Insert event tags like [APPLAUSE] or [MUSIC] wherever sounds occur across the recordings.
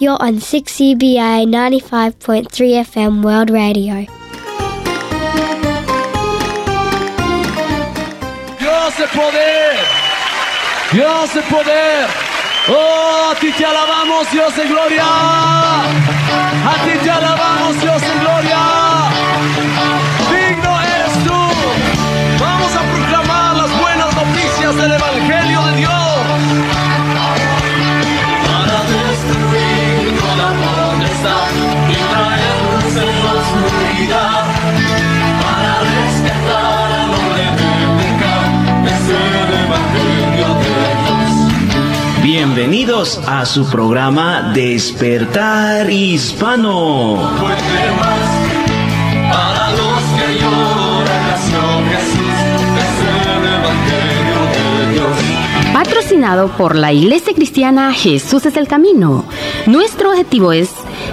You're on 6CBA 95.3 FM World Radio. Dios de poder. Dios de poder. Oh, a ti te alabamos, Dios de gloria. Ah, a ti te alabamos, Dios de gloria. Oscuridad. Para rescatar al hombre del pecado. Es el Evangelio de Dios. Bienvenidos a su programa Despertar Hispano. Puede más. Para los que lloran, nació Jesús. Es el Evangelio de Dios. Patrocinado por la Iglesia Cristiana Jesús es el Camino. Nuestro objetivo es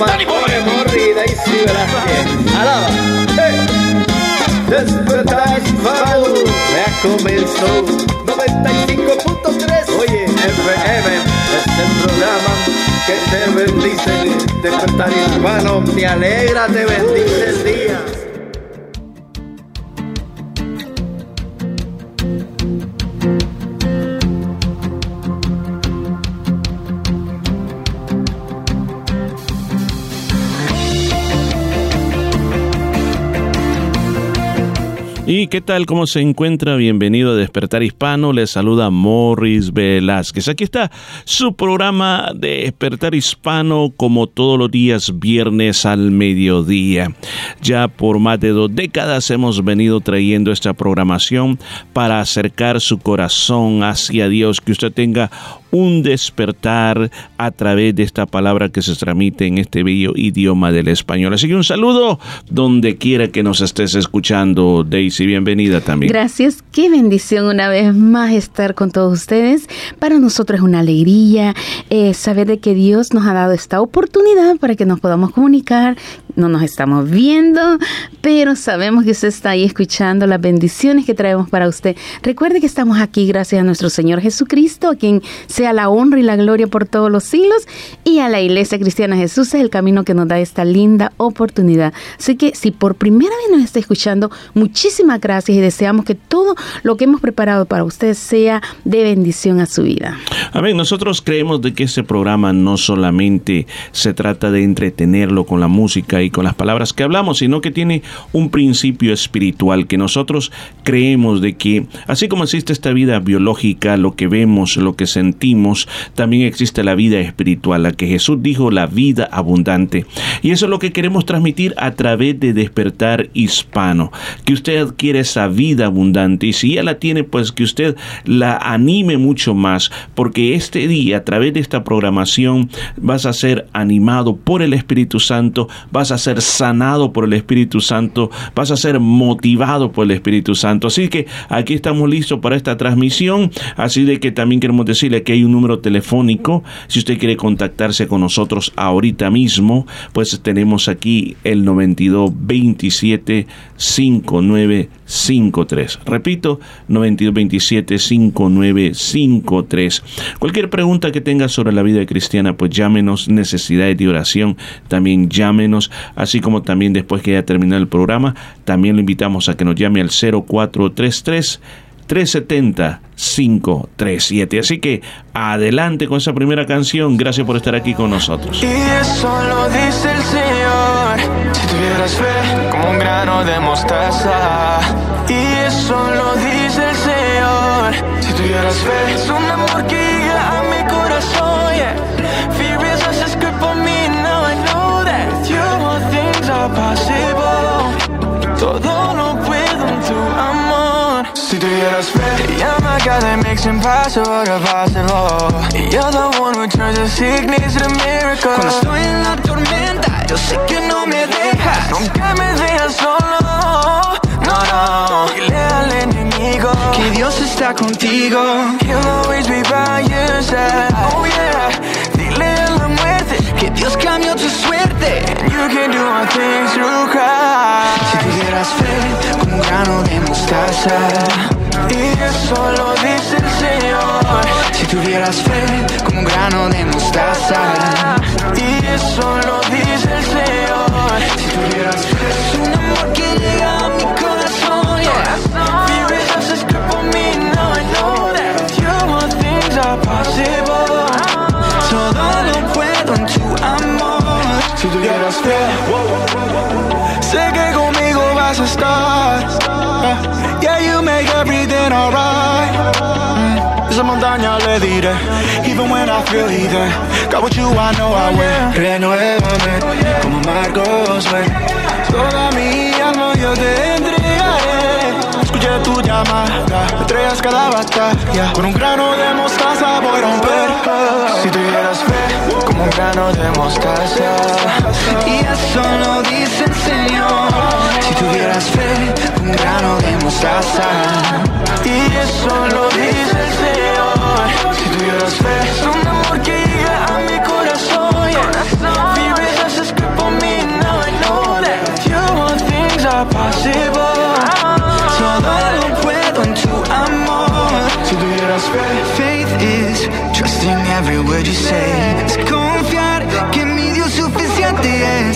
Padre, morrida, y que alaba. Hey. Despertar hispano, ya comenzó 95.3. Oye, FM es el programa que te bendice. Despertar hispano, te alegra, te bendice el día. ¿Y qué tal? ¿Cómo se encuentra? Bienvenido a Despertar Hispano. Le saluda Morris Velázquez. Aquí está su programa de Despertar Hispano como todos los días viernes al mediodía. Ya por más de dos décadas hemos venido trayendo esta programación para acercar su corazón hacia Dios, que usted tenga un despertar a través de esta palabra que se transmite en este bello idioma del español. Así que un saludo donde quiera que nos estés escuchando, Daisy, bienvenida también. Gracias, qué bendición una vez más estar con todos ustedes. Para nosotros es una alegría eh, saber de que Dios nos ha dado esta oportunidad para que nos podamos comunicar. No nos estamos viendo, pero sabemos que usted está ahí escuchando las bendiciones que traemos para usted. Recuerde que estamos aquí gracias a nuestro Señor Jesucristo, a quien sea la honra y la gloria por todos los siglos, y a la Iglesia Cristiana Jesús es el camino que nos da esta linda oportunidad. Así que si por primera vez nos está escuchando, muchísimas gracias y deseamos que todo lo que hemos preparado para usted sea de bendición a su vida. Amén. Nosotros creemos de que este programa no solamente se trata de entretenerlo con la música y con las palabras que hablamos, sino que tiene un principio espiritual que nosotros creemos de que así como existe esta vida biológica, lo que vemos, lo que sentimos, también existe la vida espiritual, la que Jesús dijo la vida abundante. Y eso es lo que queremos transmitir a través de despertar hispano, que usted adquiere esa vida abundante. Y si ya la tiene, pues que usted la anime mucho más, porque este día a través de esta programación vas a ser animado por el Espíritu Santo, vas a ser sanado por el Espíritu Santo, vas a ser motivado por el Espíritu Santo. Así que aquí estamos listos para esta transmisión, así de que también queremos decirle que hay un número telefónico, si usted quiere contactarse con nosotros ahorita mismo, pues tenemos aquí el 92 27 5953. Repito, 92 27 5953. Cualquier pregunta que tenga sobre la vida cristiana, pues llámenos, necesidades de oración, también llámenos, así como también después que haya terminado el programa, también lo invitamos a que nos llame al 0433 370 537. Así que adelante con esa primera canción. Gracias por estar aquí con nosotros. Y eso lo dice el Señor. Grano de mostaza. Y eso lo dice el Señor. Si tuvieras fe, es un amor que llega a mi corazón. Yeah. Fear is a script for me. Now I know that with you all things are possible. Todo lo puedo en tu amor. Si tuvieras fe Yeah, my God, that makes impossible to possible You're the one who turns the sickness to miracle Cuando estoy en la tormenta, yo sé que no me dejas. Nunca me dejas solo No, no Dile al enemigo Que Dios está contigo. He'll always be by your side Oh yeah Dile a la muerte Que Dios cambió tu suerte. You can do all things through Christ Si tuvieras fe como un grano de mostaza. Y eso lo dice el Señor Si tuvieras fe como un grano de mostaza. Y eso lo dice everything alright. Esa montaña le diré Even when I feel either. Got what you, I know I will. Renuévame como Marcos, ven. Toda mi alma yo te entregaré Escuché tu llamada, estrellas cada batalla. Con un grano de mostaza voy a romper. Si tuvieras fe como un grano de mostaza Y eso lo dice el Señor. Tuvieras fe, un grano de mostaza. Y eso lo dice el Señor Si tuvieras fe Es un amor que llega a mi corazón yeah. Just a script on me Now I know that all things are possible Todo lo puedo en tu amor. Si tuvieras fe Faith is trusting every word you say. Es confiar que mi Dios suficiente es.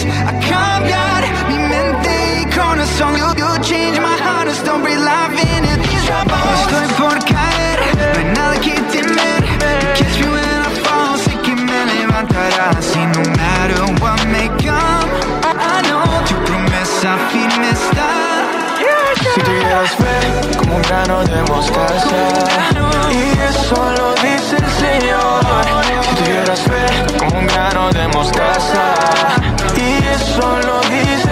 De mostaza. Y eso lo dice el Señor. Si tuvieras fe como un grano de mostaza. Y eso lo dice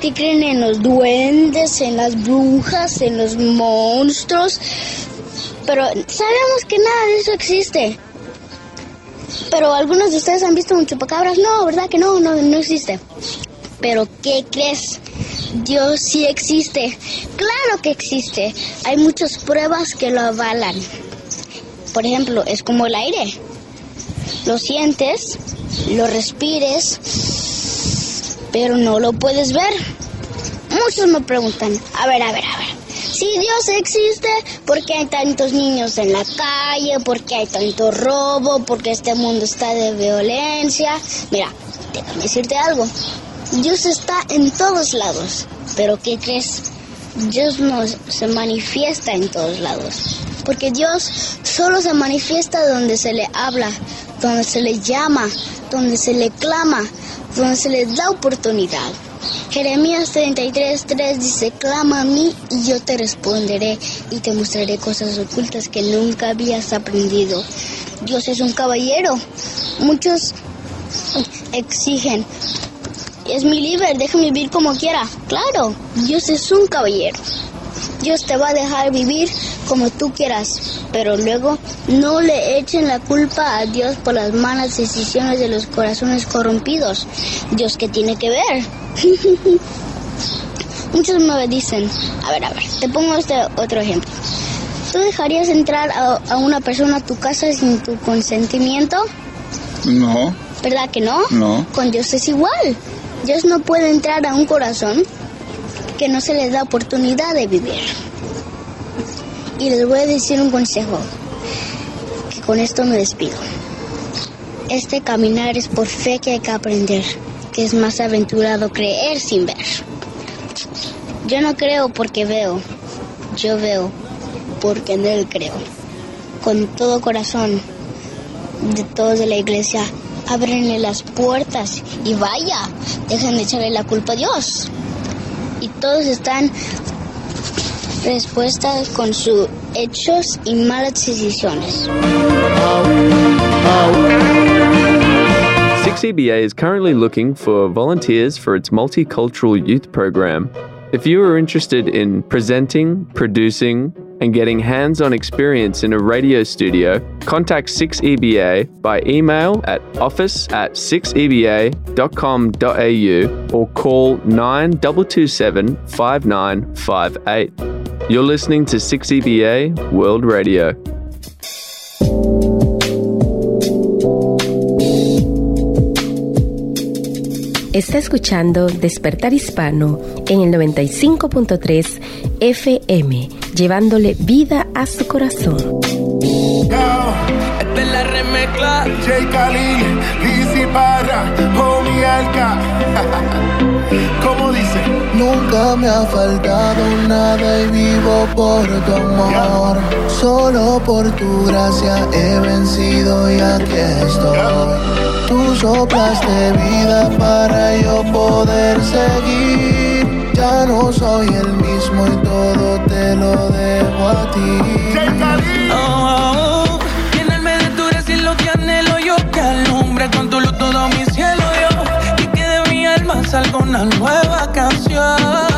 que creen en los duendes, en las brujas, en los monstruos, pero sabemos que nada de eso existe. Pero algunos de ustedes han visto un chupacabras. No, ¿verdad que no? No, no existe. Pero ¿qué crees? Dios sí existe. Claro que existe. Hay muchas pruebas que lo avalan. Por ejemplo, es como el aire. Lo sientes, lo respires, pero no lo puedes ver. Muchos me preguntan, a ver, a ver, a ver, si Dios existe, ¿por qué hay tantos niños en la calle? ¿Por qué hay tanto robo? ¿Por qué este mundo está de violencia? Mira, déjame decirte algo. Dios está en todos lados, pero ¿qué crees? Dios no se manifiesta en todos lados, porque Dios solo se manifiesta donde se le habla, donde se le llama, donde se le clama, donde se le da oportunidad. Jeremías 33, 3 dice, clama a mí y yo te responderé y te mostraré cosas ocultas que nunca habías aprendido. Dios es un caballero. Muchos exigen, es mi líder, déjame vivir como quiera. Claro, Dios es un caballero. Dios te va a dejar vivir como tú quieras, pero luego no le echen la culpa a Dios por las malas decisiones de los corazones corrompidos. Dios, ¿qué tiene que ver? [LAUGHS] Muchos me dicen, a ver, a ver, te pongo este otro ejemplo. ¿Tú dejarías entrar a, a una persona a tu casa sin tu consentimiento? No, ¿Verdad que no? no. Con Dios es igual. Dios no puede entrar a un corazón que no se le da oportunidad de vivir. Y les voy a decir un consejo, que con esto me despido. Este caminar es por fe que hay que aprender, que es más aventurado creer sin ver. Yo no creo porque veo, yo veo porque en Él creo. Con todo corazón, de todos de la iglesia, ábrenle las puertas y vaya, dejan de echarle la culpa a Dios. Y todos están respuestas con sus hechos y malas decisiones. 6EBA is currently looking for volunteers for its multicultural youth program. If you are interested in presenting, producing, and getting hands on experience in a radio studio, contact 6EBA by email at office at 6EBA.com.au or call 9227 5958. You're listening to 6EBA World Radio. Está escuchando Despertar Hispano en el 95.3 FM, llevándole vida a su corazón. Esta es la remezcla. J. Khalil, Lizzy Parra, Homie. [LAUGHS] ¿Cómo dice? Nunca me ha faltado nada y vivo por tu amor. Solo por tu gracia he vencido y aquí estoy. Tú soplaste vida para yo poder seguir. Ya no soy el mismo y todo te lo debo a ti. Oh, oh, lléname de tu gracia lo que anhelo yo que alumbre con tu luz todo mi cielo yo y que de mi alma salga una nueva canción.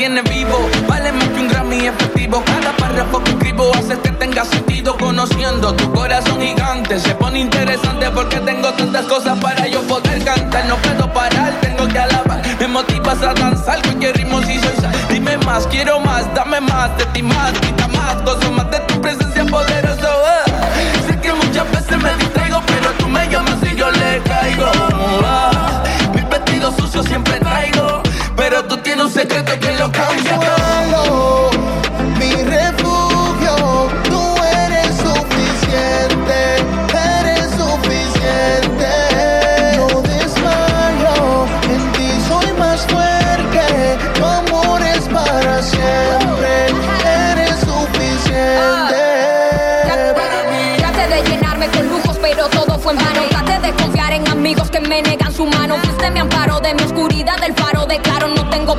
Mantiene vivo, vale más que un Grammy efectivo. Cada párrafo que escribo hace que tenga sentido. Conociendo tu corazón gigante, se pone interesante porque tengo tantas cosas para yo poder cantar. No puedo parar, tengo que alabar. Me motivas a danzar, cualquier ritmo si soy sal. Dime más, quiero más, dame más de ti más, quita más, más de tu presencia poderosa. Sé que muchas veces me distraigo, pero tú me llamas y yo le caigo. Ah. Mis vestidos sucios siempre traigo, pero tú tienes un secreto que lo cambia todo.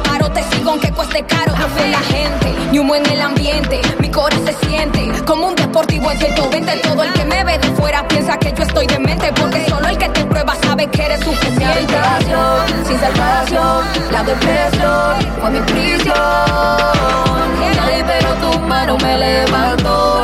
Paro, te sigo aunque cueste caro. No fue la gente, ni humo en el ambiente. Mi corazón se siente como un deportivo en 120. Todo el que me ve de fuera piensa que yo estoy demente. Porque solo el que te prueba sabe que eres suficiente. Habitación, sin salvación, la depresión fue mi prisión. Pero tu mano me levantó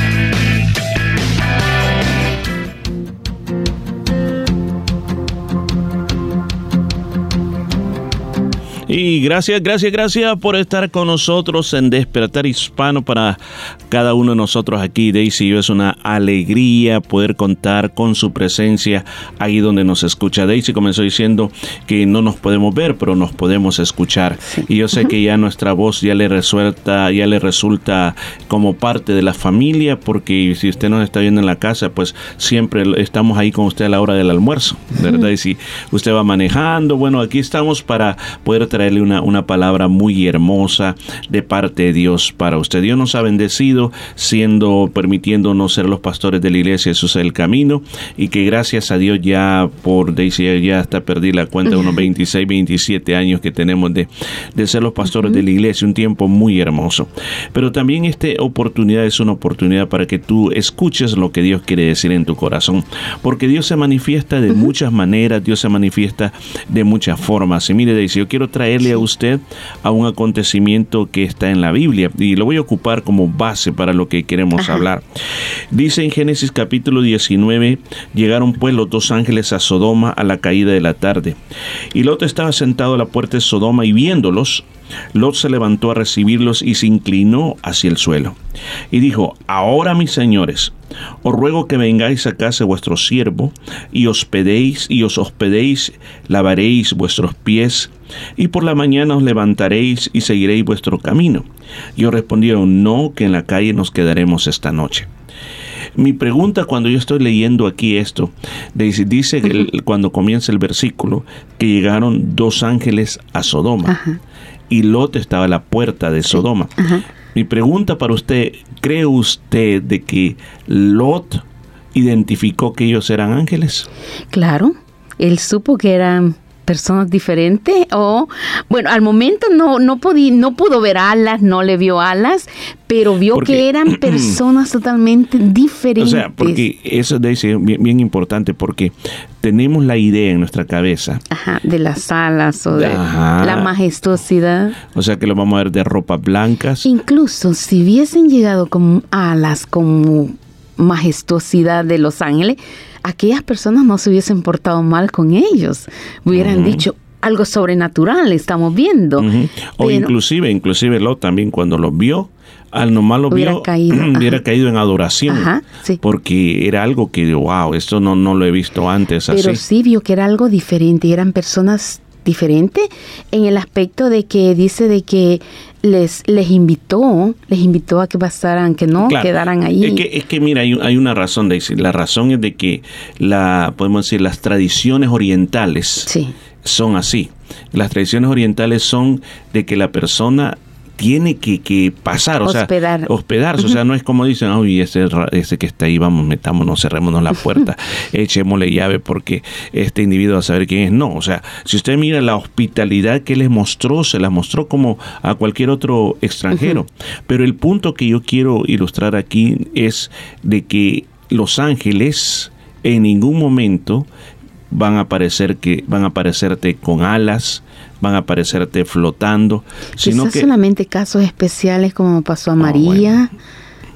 Y gracias, gracias, gracias por estar con nosotros en Despertar Hispano para cada uno de nosotros aquí. Daisy, yo es una alegría poder contar con su presencia ahí donde nos escucha. Daisy comenzó diciendo que no nos podemos ver, pero nos podemos escuchar. Y yo sé que ya nuestra voz ya le resulta, ya le resulta como parte de la familia, porque si usted nos está viendo en la casa, pues siempre estamos ahí con usted a la hora del almuerzo, ¿verdad? Y si usted va manejando, bueno, aquí estamos para poder traer traerle una, una palabra muy hermosa de parte de Dios para usted. Dios nos ha bendecido siendo, permitiéndonos ser los pastores de la iglesia, Jesús es el camino, y que gracias a Dios ya por, decía, ya hasta perdí la cuenta unos 26, 27 años que tenemos de, de ser los pastores de la iglesia, un tiempo muy hermoso. Pero también esta oportunidad es una oportunidad para que tú escuches lo que Dios quiere decir en tu corazón, porque Dios se manifiesta de muchas maneras, Dios se manifiesta de muchas formas. Y mire, dice, yo quiero traerle a usted a un acontecimiento que está en la Biblia y lo voy a ocupar como base para lo que queremos hablar. Dice en Génesis capítulo 19, llegaron pues los dos ángeles a Sodoma a la caída de la tarde. Y Lot estaba sentado a la puerta de Sodoma y viéndolos, Lot se levantó a recibirlos y se inclinó hacia el suelo. Y dijo, ahora mis señores, os ruego que vengáis a casa vuestro siervo, y hospedéis, y os hospedéis, lavaréis vuestros pies, y por la mañana os levantaréis y seguiréis vuestro camino. Y os respondieron, no, que en la calle nos quedaremos esta noche. Mi pregunta cuando yo estoy leyendo aquí esto, dice, dice el- cuando comienza el versículo que llegaron dos ángeles a Sodoma y Lot estaba a la puerta de Sodoma. Mi pregunta para usted, ¿cree usted de que Lot identificó que ellos eran ángeles? Claro, él supo que eran personas diferentes o bueno al momento no no podí- no pudo ver alas no le vio alas pero vio Porque- que eran [CLEARS THROAT] personas totalmente O diferentes. sea, porque eso es bien, bien importante porque tenemos la idea en nuestra cabeza, Ajá, de las alas o de Ajá. la majestuosidad. O sea que lo vamos a ver de ropas blancas, incluso si hubiesen llegado con alas como majestuosidad de los ángeles aquellas personas no se hubiesen portado mal con ellos hubieran dicho algo sobrenatural estamos viendo o Pero- inclusive, inclusive Lot también cuando los vio, al nomás lo Hubiera vio, caído, [CLEARS THROAT] hubiera ajá. caído en adoración, Ajá, sí. porque era algo que, wow, esto no, no lo he visto antes Pero así. sí vio que era algo diferente, y eran personas diferentes en el aspecto de que dice de que les les invitó, les invitó a que pasaran, que no Claro. quedaran ahí. Es que, es que mira, hay, hay una razón de decir. La razón es de que la, podemos decir, las tradiciones orientales son así. Las tradiciones orientales son de que la persona tiene que, que pasar, o Hospedar. sea, hospedarse. O sea, no es como dicen, uy, ese, ese que está ahí, vamos, metámonos, cerrémonos la puerta, [LAUGHS] echémosle llave porque este individuo va a saber quién es. No, o sea, si usted mira la hospitalidad que les mostró, se la mostró como a cualquier otro extranjero. Pero el punto que yo quiero ilustrar aquí es de que los ángeles en ningún momento van a aparecer que van a aparecerte con alas, van a aparecerte flotando, sino Quizás que solamente casos especiales como pasó a Ah, María,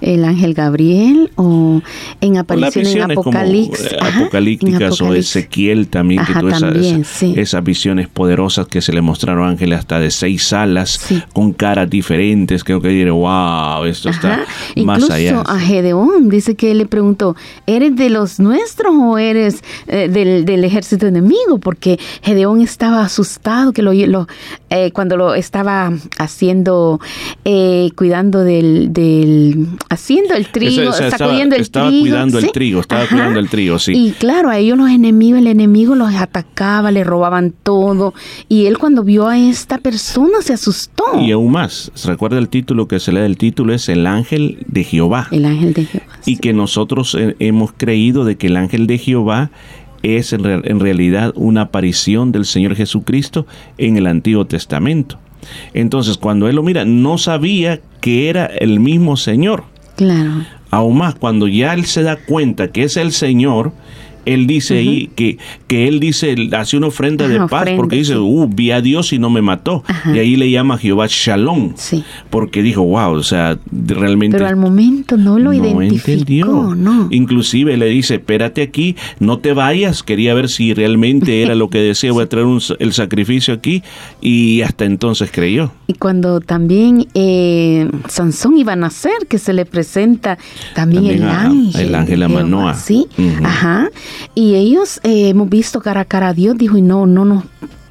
el ángel Gabriel o en aparición en como, Apocalipsis. eh, Ajá, en apocalípticas o. Ezequiel también, que esas, también, sí. esas visiones poderosas que se le mostraron a ángeles hasta de seis alas, con caras diferentes, creo que diré, wow, esto está más Incluso allá. a Gedeón dice que él le preguntó, ¿eres de los nuestros o eres eh, del, del ejército enemigo? Porque Gedeón estaba asustado que lo, lo, eh, cuando lo estaba haciendo, eh, cuidando del, del, haciendo el trigo, Esa- esa estaba- sacudiendo el estaba trigo. cuidando el trigo, estaba Ajá. cuidando el trigo, sí. Y claro, a ellos los enemigos, el enemigo los atacaba, le robaban todo. Y él cuando vio a esta persona se asustó. Y aún más, ¿se recuerda el título que se lee del título? Es el ángel de Jehová. El ángel de Jehová. Y que nosotros eh, hemos creído de que el ángel de Jehová es en, re- en realidad una aparición del Señor Jesucristo en el Antiguo Testamento. Entonces, cuando él lo mira, no sabía que era el mismo Señor. Claro. Aún más, cuando ya él se da cuenta que es el Señor, él dice ahí que, que él dice, hace una ofrenda de paz, ofrenda, porque dice, sí. uh, vi a Dios y no me mató. Ajá. Y ahí le llama Jehová Shalom. Porque dijo, wow, o sea, realmente Pero al momento no lo no identificó, entendió. no. Inclusive le dice, espérate aquí, no te vayas. Quería ver si realmente era lo que decía, voy a traer un- el sacrificio aquí. Y hasta entonces creyó. Y cuando también eh, Sansón iba a nacer, que se le presenta también, También el ángel. el ángel a de Jehová, Manoah. Sí, ajá. Y ellos eh, hemos visto cara a cara a Dios, dijo, y no, no nos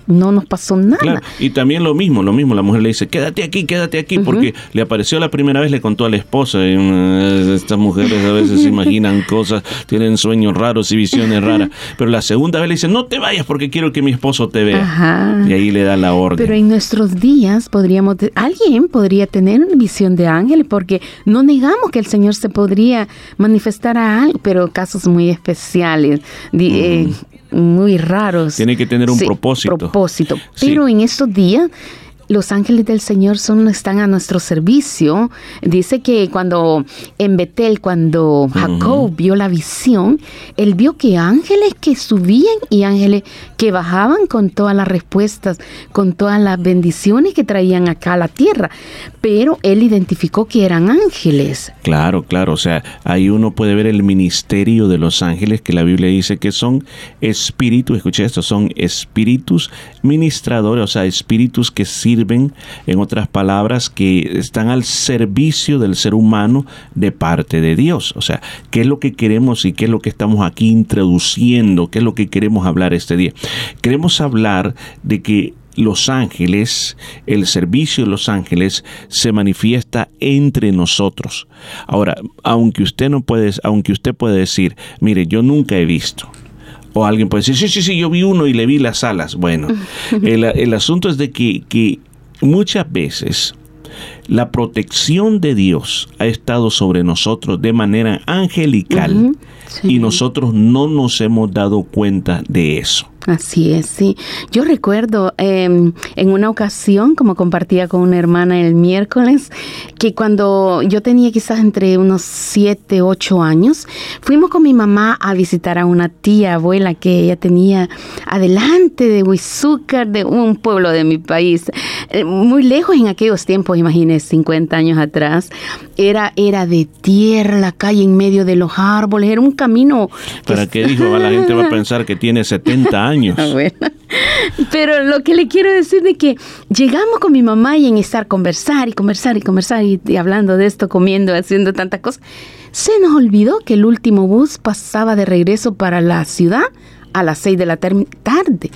no nos pasó nada. Claro, y también lo mismo, lo mismo, la mujer le dice, quédate aquí, quédate aquí, porque le apareció la primera vez, le contó a la esposa, y, mm, estas mujeres a veces se imaginan [LAUGHS] cosas, tienen sueños raros y visiones raras, pero la segunda vez le dice, no te vayas porque quiero que mi esposo te vea. Ajá. Y ahí le da la orden. Pero en nuestros días podríamos, alguien podría tener una visión de ángeles porque no negamos que el Señor se podría manifestar a alguien, pero casos muy especiales, eh, muy raros. Tiene que tener un Sí, propósito. propósito. Sí. Pero en estos días los ángeles del Señor son están a nuestro servicio. Dice que cuando en Betel, cuando Jacob vio la visión, él vio que ángeles que subían y ángeles que bajaban con todas las respuestas, con todas las bendiciones que traían acá a la tierra. Pero él identificó que eran ángeles. Claro, claro, o sea, ahí uno puede ver el ministerio de los ángeles que la Biblia dice que son espíritus, escuché esto, son espíritus ministradores, o sea, espíritus que sirven, en otras palabras, que están al servicio del ser humano de parte de Dios. O sea, ¿qué es lo que queremos y qué es lo que estamos aquí introduciendo? ¿Qué es lo que queremos hablar este día? Queremos hablar de que los ángeles, el servicio de los ángeles se manifiesta entre nosotros. Ahora, aunque usted no puede, aunque usted puede decir, mire, yo nunca he visto. O alguien puede decir, sí, sí, sí, yo vi uno y le vi las alas. Bueno, [LAUGHS] el, el asunto es de que, que muchas veces la protección de Dios ha estado sobre nosotros de manera angelical sí. y nosotros no nos hemos dado cuenta de eso. Así es, sí. Yo recuerdo eh, en una ocasión, como compartía con una hermana el miércoles, que cuando yo tenía quizás entre unos 7, 8 años, fuimos con mi mamá a visitar a una tía abuela que ella tenía adelante de Huizúcar, de un pueblo de mi país, eh, muy lejos en aquellos tiempos, imagínense, 50 años atrás. Era, era de tierra, la calle en medio de los árboles, era un camino ¿Para qué dijo? La gente va a pensar que tiene 70 años. Ah, [LAUGHS] bueno. Pero lo que le quiero decir de que llegamos con mi mamá y en estar conversar y conversar y conversar y, y hablando de esto, comiendo, haciendo tantas cosas, se nos olvidó que el último bus pasaba de regreso para la ciudad a las seis de la tarde.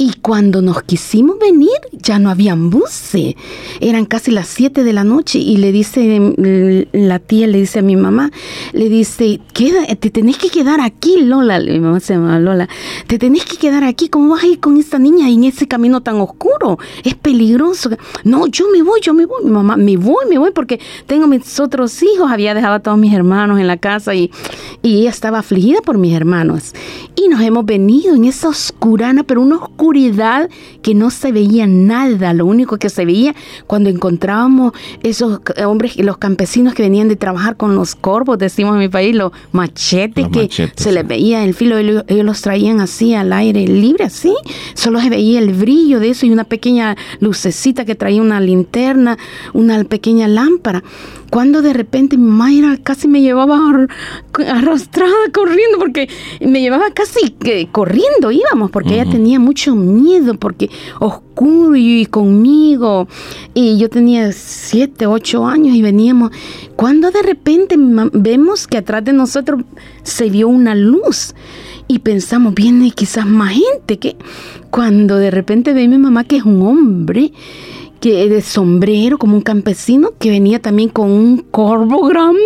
Y cuando nos quisimos venir, ya no habían buses. Eran casi las 7 de la noche y le dice mm, la tía, le dice a mi mamá, le dice, Queda, te tenés que quedar aquí, Lola. Mi mamá se llama Lola. Te tenés que quedar aquí. ¿Cómo vas a ir con esta niña en ese camino tan oscuro? Es peligroso. No, yo me voy, yo me voy. Mi mamá, me voy, me voy porque tengo mis otros hijos. Había dejado a todos mis hermanos en la casa y, y ella estaba afligida por mis hermanos. Y nos hemos venido en esa oscurana, pero una oscuridad que no se veía nada. Lo único que se veía cuando encontrábamos esos hombres, los campesinos que venían de trabajar con los corvos, decimos en mi país, los machetes, Los que machetes, se les veía el filo, ellos, ellos los traían así al aire libre, así. Solo se veía el brillo de eso y una pequeña lucecita que traía una linterna, una pequeña lámpara. Cuando de repente mi mamá era, casi me llevaba ar- arrastrada corriendo, porque me llevaba casi que corriendo íbamos, porque ella tenía mucho miedo, porque oscuro y, y conmigo. Y yo tenía siete, ocho años y veníamos. Cuando de repente vemos que atrás de nosotros se vio una luz y pensamos, viene quizás más gente, que cuando de repente ve mi mamá que es un hombre que de sombrero como un campesino que venía también con un corvo grande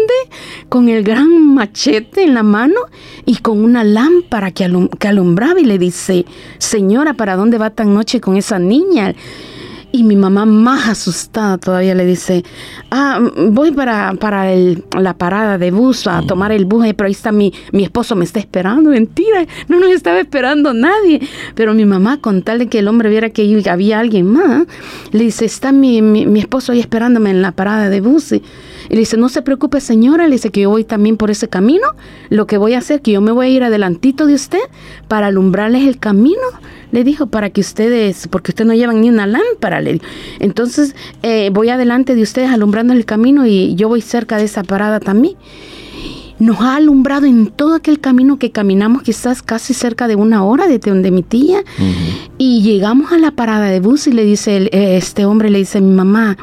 con el gran machete en la mano y con una lámpara que, que alumbraba y le dice señora para dónde va tan noche con esa niña y mi mamá más asustada todavía le dice, ah, mm, voy para, para el- la parada de bus a tomar el bus, eh, pero ahí está mi, mi esposo, me está esperando. Mentira, no nos estaba esperando nadie. Pero mi mamá, con tal de que el hombre viera que había alguien más, le dice, está mi, mi, mi esposo ahí esperándome en la parada de bus. Y, y le dice, no se preocupe señora, le dice que yo voy también por ese camino. Lo que voy a hacer, que yo me voy a ir adelantito de usted para alumbrarles el camino le dijo, para que ustedes, porque ustedes no llevan ni una lámpara, le dijo. Entonces, eh, voy adelante de ustedes alumbrando el camino y yo voy cerca de esa parada también. Nos ha alumbrado en todo aquel camino que caminamos quizás casi cerca de una hora de donde mi tía. Y llegamos a la parada de bus y le dice el- eh, este hombre le dice a mi mamá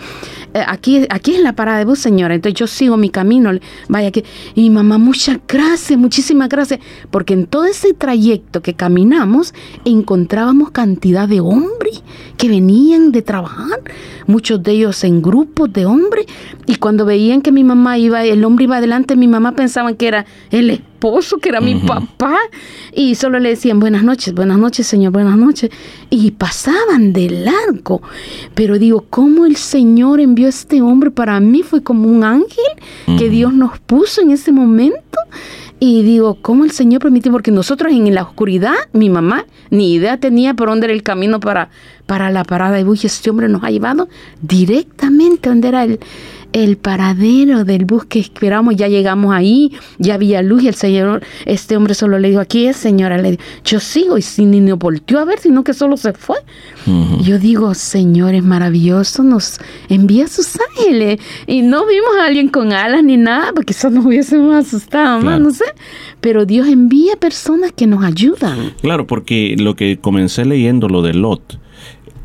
eh, aquí aquí es la parada de bus señora entonces yo sigo mi camino vaya que y mi mamá muchas gracias muchísimas gracias porque en todo ese trayecto que caminamos encontrábamos cantidad de hombres que venían de trabajar muchos de ellos en grupos de hombres y cuando veían que mi mamá iba el hombre iba adelante mi mamá pensaban que era el esposo que era mi papá y solo le decían buenas noches buenas noches señor buenas noches y pasaban de largo. Pero digo cómo el señor envió a este hombre para mí fue como un ángel que Dios nos puso en ese momento. Y digo, ¿cómo el Señor permitió? Porque nosotros en la oscuridad, mi mamá ni idea tenía por dónde era el camino para, para la parada de. Y este hombre nos ha llevado directamente donde era el, el paradero del bus que esperamos. Ya llegamos ahí, ya había luz y el Señor, este hombre solo le dijo, aquí es señora. Le dijo, yo sigo y si ni volteó a ver, sino que solo se fue. Yo digo, Señor, es maravilloso, nos envía sus ángeles. Y no vimos a alguien con alas ni nada, porque quizás nos hubiésemos asustado más, Claro. no sé. Pero Dios envía personas que nos ayudan. Claro, porque lo que comencé leyendo, lo de Lot,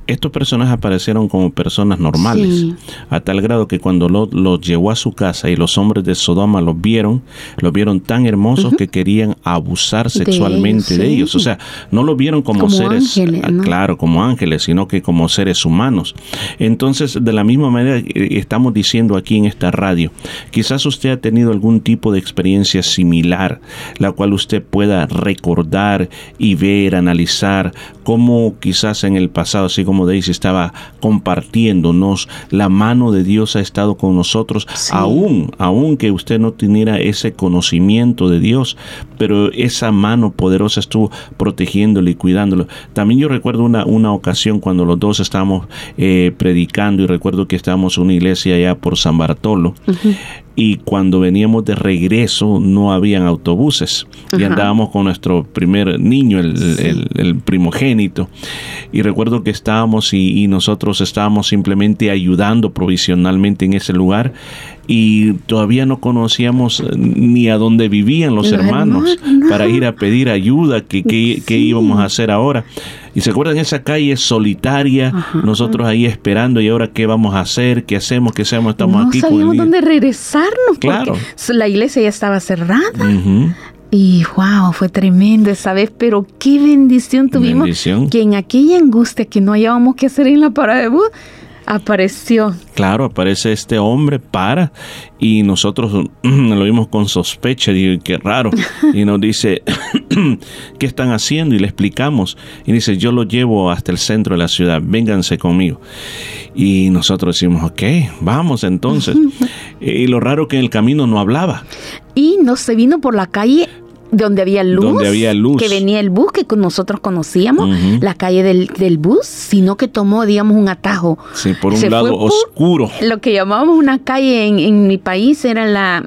estos personajes aparecieron como personas normales, Sí. a tal grado que cuando Lot los llevó a su casa y los hombres de Sodoma los vieron, los vieron tan hermosos que querían abusar De sexualmente ellos, de sí. ellos. O sea, no los vieron como, Como seres, ángeles, ah, ¿no? claro, como ángeles, sino que como seres humanos. Entonces, de la misma manera eh, estamos diciendo aquí en esta radio, quizás usted ha tenido algún tipo de experiencia similar, la cual usted pueda recordar y ver, analizar cómo quizás en el pasado, así como Daisy estaba compartiéndonos, la mano de Dios ha estado con nosotros, aún, aún que usted no tuviera ese conocimiento de Dios, pero esa mano poderosa estuvo protegiéndolo y cuidándolo. También yo recuerdo una, una ocasión cuando los dos estábamos eh, predicando y recuerdo que estábamos en una iglesia allá por San Bartolo y cuando veníamos de regreso no habían autobuses. Y andábamos con nuestro primer niño, el, el- el primogénito. Y recuerdo que estábamos y, y nosotros estábamos simplemente ayudando provisionalmente en ese lugar y todavía no conocíamos eh, ni a dónde vivían los, Los hermanos, hermanos, no. para ir a pedir ayuda, que, que- que íbamos a hacer ahora. Y se acuerdan esa calle solitaria, nosotros ahí esperando y ahora qué vamos a hacer, qué hacemos, qué hacemos, estamos no aquí el sabíamos dónde regresarnos Claro. porque la iglesia ya estaba cerrada. Y wow, fue tremendo esa vez, pero qué bendición tuvimos Bendición. que en aquella angustia que no hallábamos qué hacer en la parada de bus, apareció. Claro, aparece este hombre, para, y nosotros [CLEARS THROAT] lo vimos con sospecha, digo, qué raro, y nos dice, [CLEARS THROAT] ¿qué están haciendo? Y le explicamos, y dice, yo lo llevo hasta el centro de la ciudad, vénganse conmigo. Y nosotros decimos, ok, vamos entonces. [LAUGHS] y lo raro que en el camino no hablaba. Y no se vino por la calle donde había luz, Donde había luz. que venía el bus que nosotros conocíamos, la calle del, del bus, sino que tomó, digamos, un atajo. Sí, por un Se lado por- oscuro. Lo que llamábamos una calle en, en mi país era la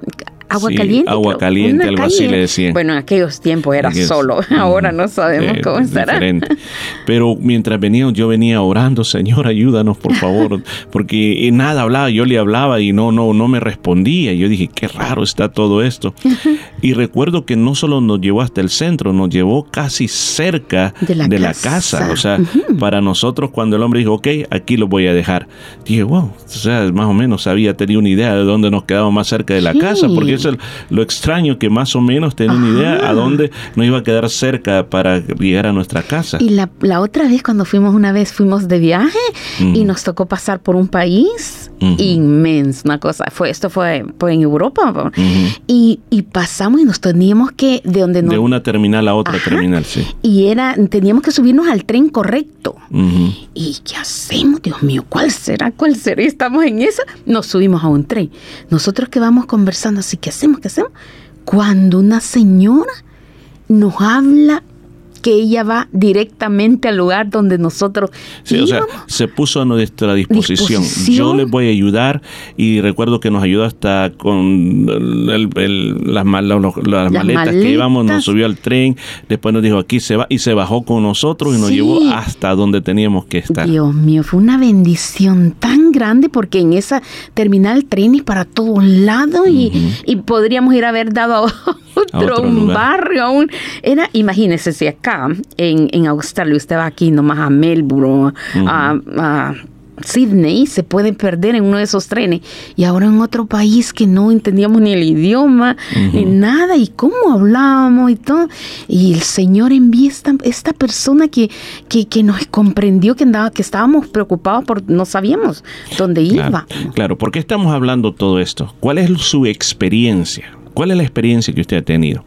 agua Sí, caliente. agua caliente, algo así le decían. Bueno, en aquellos tiempos era Aquellos- solo, [LAUGHS] ahora no sabemos Eh, cómo estará. diferente. Pero mientras venía, yo venía orando, Señor, ayúdanos, por favor, [LAUGHS] porque eh, nada hablaba, yo le hablaba y no, no, no me respondía. Yo dije, qué raro está todo esto. [LAUGHS] Y recuerdo que no solo nos llevó hasta el centro, nos llevó casi cerca De la casa. casa. O sea, para nosotros cuando el hombre dijo, ok, aquí lo voy a dejar, dije, wow, o sea, más o menos había tenido una idea de dónde nos quedaba más cerca de la Sí. casa, porque eso es lo extraño que más o menos tenía una idea a dónde nos iba a quedar cerca para llegar a nuestra casa. Y la, la otra vez cuando fuimos una vez, fuimos de viaje y Ujú. nos tocó pasar por un país Ujú. inmenso, una cosa. Fue, esto fue, fue en Europa. po. y, y pasamos y nos teníamos que, de donde nos... De una terminal a otra terminal, sí. Y era, teníamos que subirnos al tren correcto. ¿Y qué hacemos? Dios mío, ¿cuál será? ¿Cuál será? Y estamos en eso. Nos subimos a un tren. Nosotros que vamos conversando así, ¿qué hacemos? ¿Qué hacemos? Cuando una señora nos habla que ella va directamente al lugar donde nosotros Sí, o sea, se puso a nuestra disposición. Disposición. Yo les voy a ayudar y recuerdo que nos ayudó hasta con el- el- las, mal- los- las Las maletas que íbamos, nos subió al tren, después nos dijo aquí se va y se bajó con nosotros y nos Sí. llevó hasta donde teníamos que estar. Dios mío, fue una bendición tan grande porque en esa terminal trenes para todos lados y, y podríamos ir a haber dado [LAUGHS] a otro, otro un lugar. barrio aún. Era, imagínese si acá en, en Australia usted va aquí nomás a Melbourne, a, a Sydney, se puede perder en uno de esos trenes. Y ahora en otro país que no entendíamos ni el idioma, ni nada, y cómo hablábamos y todo. Y el Señor envía esta, esta persona que, que, que nos comprendió que, andaba, que estábamos preocupados por no sabíamos dónde iba. Claro, ¿por qué estamos hablando todo esto? ¿Cuál es su experiencia? ¿Cuál es la experiencia que usted ha tenido?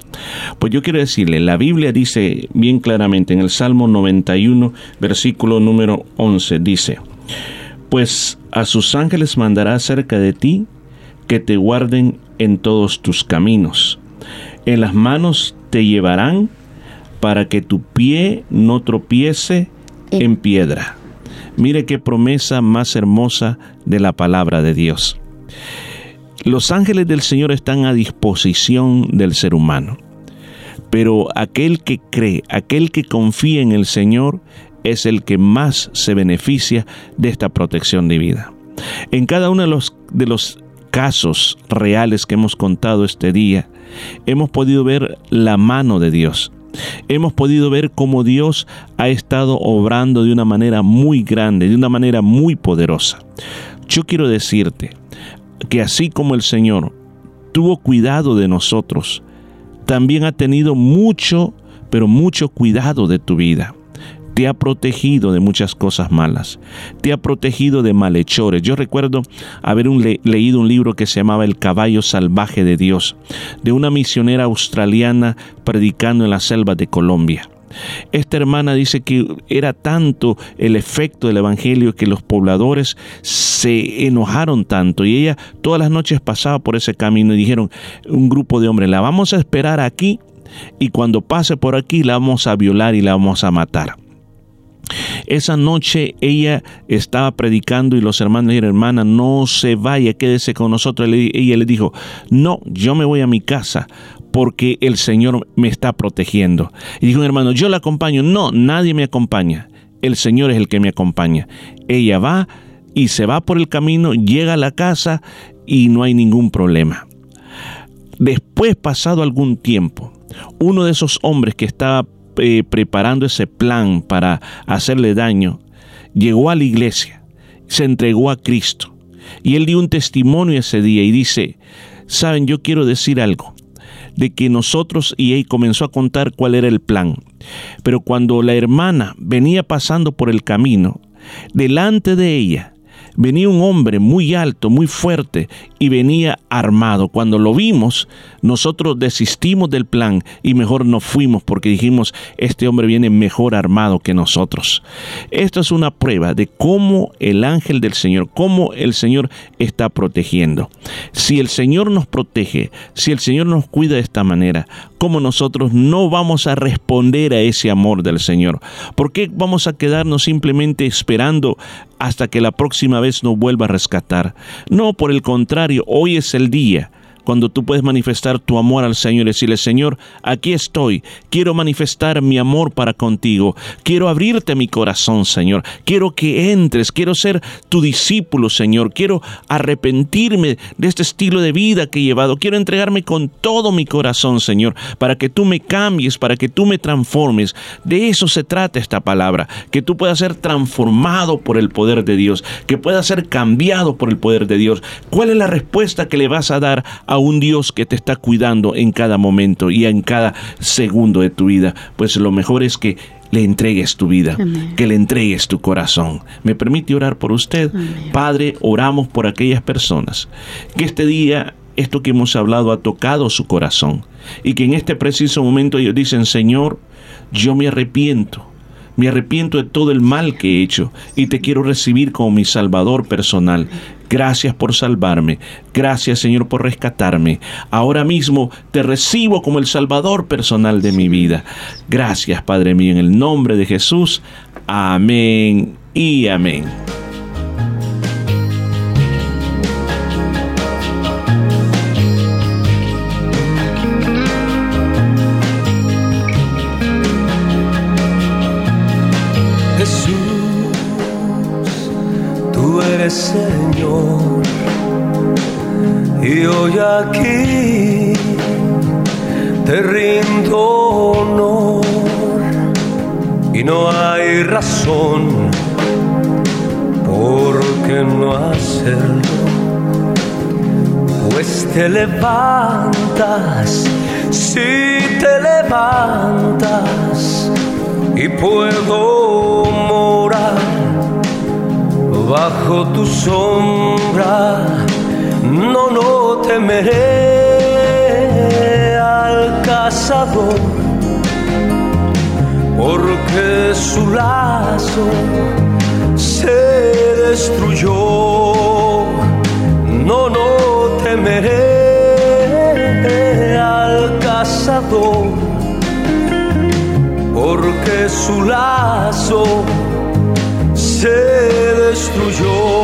Pues yo quiero decirle, la Biblia dice bien claramente en el Salmo 91, versículo número 11, dice, pues a sus ángeles mandará cerca de ti que te guarden en todos tus caminos. En las manos te llevarán para que tu pie no tropiece en piedra. Mire qué promesa más hermosa de la palabra de Dios. Los ángeles del Señor están a disposición del ser humano. Pero aquel que cree, aquel que confía en el Señor, es el que más se beneficia de esta protección de vida. En cada uno de los, de los casos reales que hemos contado este día, hemos podido ver la mano de Dios. Hemos podido ver cómo Dios ha estado obrando de una manera muy grande, de una manera muy poderosa. Yo quiero decirte que así como el Señor tuvo cuidado de nosotros, también ha tenido mucho, pero mucho cuidado de tu vida te ha protegido de muchas cosas malas, te ha protegido de malhechores. Yo recuerdo haber leído un libro que se llamaba El caballo salvaje de Dios, de una misionera australiana predicando en la selva de Colombia. Esta hermana dice que era tanto el efecto del Evangelio que los pobladores se enojaron tanto y ella todas las noches pasaba por ese camino y dijeron un grupo de hombres, la vamos a esperar aquí y cuando pase por aquí la vamos a violar y la vamos a matar. Esa noche ella estaba predicando y los hermanos le dijeron, hermana, no se vaya, quédese con nosotros. Ella le dijo, no, yo me voy a mi casa porque el Señor me está protegiendo. Y dijo, hermano, yo la acompaño. No, nadie me acompaña. El Señor es el que me acompaña. Ella va y se va por el camino, llega a la casa y no hay ningún problema. Después, pasado algún tiempo, uno de esos hombres que estaba eh, preparando ese plan para hacerle daño, llegó a la iglesia, se entregó a Cristo. Y él dio un testimonio ese día y dice, saben, yo quiero decir algo, de que nosotros, y él comenzó a contar cuál era el plan. Pero cuando la hermana venía pasando por el camino, delante de ella venía un hombre muy alto, muy fuerte y venía armado. Cuando lo vimos, nosotros desistimos del plan y mejor nos fuimos porque dijimos, este hombre viene mejor armado que nosotros. Esto es una prueba de cómo el ángel del Señor, cómo el Señor está protegiendo. Si el Señor nos protege, si el Señor nos cuida de esta manera, ¿cómo nosotros no vamos a responder a ese amor del Señor? ¿Por qué vamos a quedarnos simplemente esperando hasta que la próxima vez nos vuelva a rescatar? No, por el contrario, hoy es el día cuando tú puedes manifestar tu amor al Señor y decirle, Señor, aquí estoy, quiero manifestar mi amor para contigo, quiero abrirte mi corazón, Señor, quiero que entres, quiero ser tu discípulo, Señor, quiero arrepentirme de este estilo de vida que he llevado, quiero entregarme con todo mi corazón, Señor, para que tú me cambies, para que tú me transformes. De eso se trata esta palabra, que tú puedas ser transformado por el poder de Dios, que puedas ser cambiado por el poder de Dios. ¿Cuál es la respuesta que le vas a dar un Dios que te está cuidando en cada momento y en cada segundo de tu vida? Pues lo mejor es que le entregues tu vida, Amén. que le entregues tu corazón. ¿Me permite orar por usted? Padre, oramos por aquellas personas que este día esto que hemos hablado ha tocado su corazón y que en este preciso momento ellos dicen, Señor, yo me arrepiento. Me arrepiento de todo el mal que he hecho y te quiero recibir como mi Salvador personal. Gracias por salvarme. Gracias Señor por rescatarme. Ahora mismo te recibo como el Salvador personal de mi vida. Gracias Padre mío en el nombre de Jesús. Amén y amén. Hacerlo, pues te levantas, si te levantas y puedo morar bajo tu sombra, no, no temeré al cazador porque su lazo se destruyó. No, no temeré al cazador, porque su lazo se destruyó.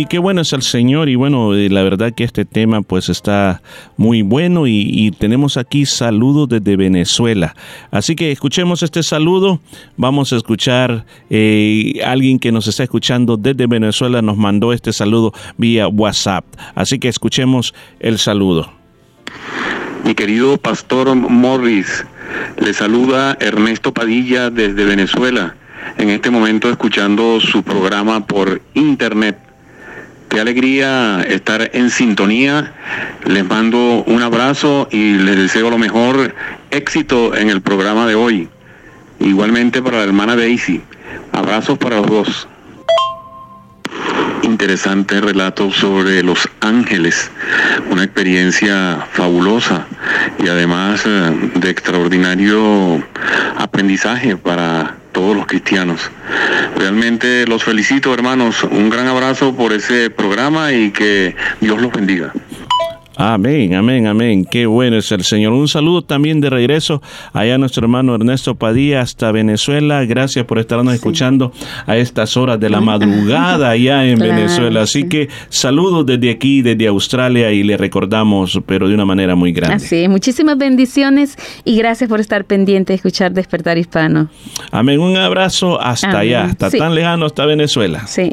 Y qué bueno es el Señor y bueno, eh, la verdad que este tema pues está muy bueno y, tenemos aquí saludos desde Venezuela. Así que escuchemos este saludo. Vamos a escuchar eh, alguien que nos está escuchando desde Venezuela nos mandó este saludo vía WhatsApp. Así que escuchemos el saludo. Mi querido pastor Morris, le saluda Ernesto Padilla desde Venezuela, en este momento escuchando su programa por internet. Qué alegría estar en sintonía. Les mando un abrazo y les deseo lo mejor éxito en el programa de hoy. Igualmente para la hermana Daisy. Abrazos para los dos. Interesante relato sobre los ángeles, una experiencia fabulosa y además eh, de extraordinario aprendizaje para todos los cristianos. Realmente los felicito hermanos, un gran abrazo por ese programa y que Dios los bendiga. Amén, amén, amén. Qué bueno es el Señor. Un saludo también de regreso allá a nuestro hermano Ernesto Padilla hasta Venezuela. Gracias por estarnos escuchando a estas horas de la madrugada allá en Claro, Venezuela. Así que saludos desde aquí, desde Australia y le recordamos, pero de una manera muy grande. Así es, muchísimas bendiciones y gracias por estar pendiente de escuchar Despertar Hispano. Amén. Un abrazo hasta Amén. allá, hasta Sí. tan lejano, hasta Venezuela. Sí.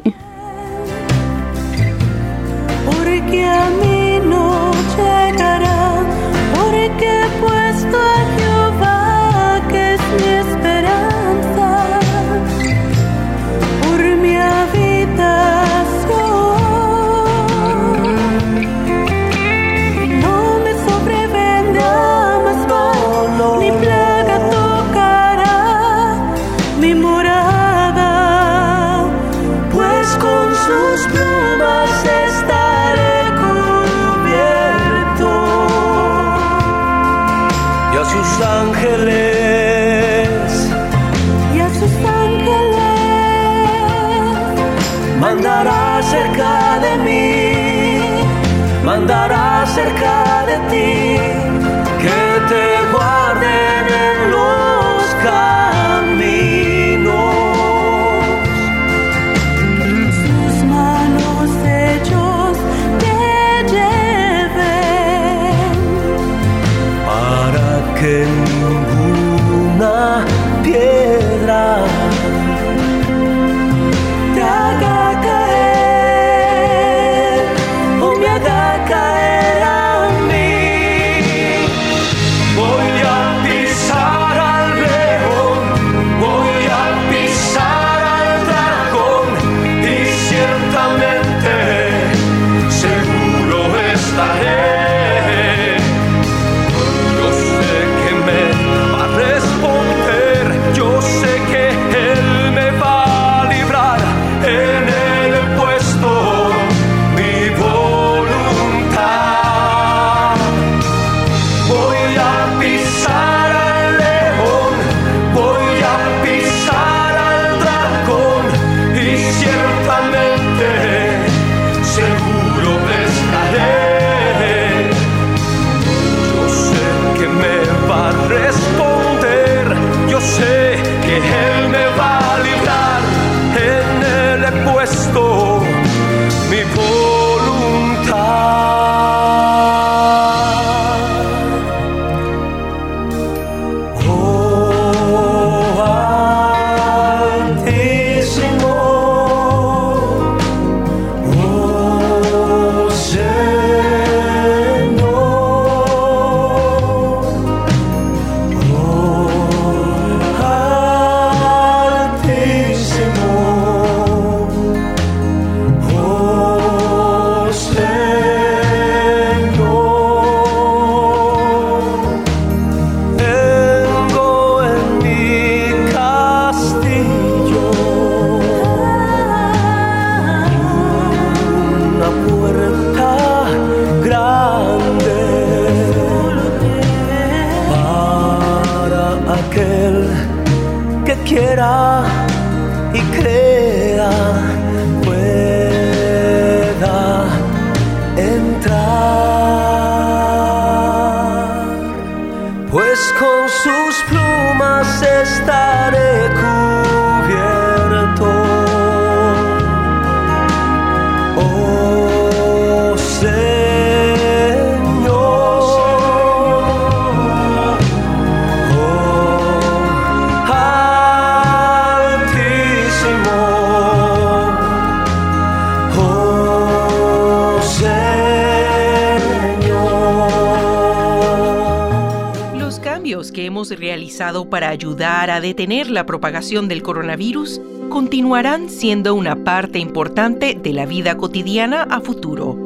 Para ayudar a detener la propagación del coronavirus continuarán siendo una parte importante de la vida cotidiana a futuro.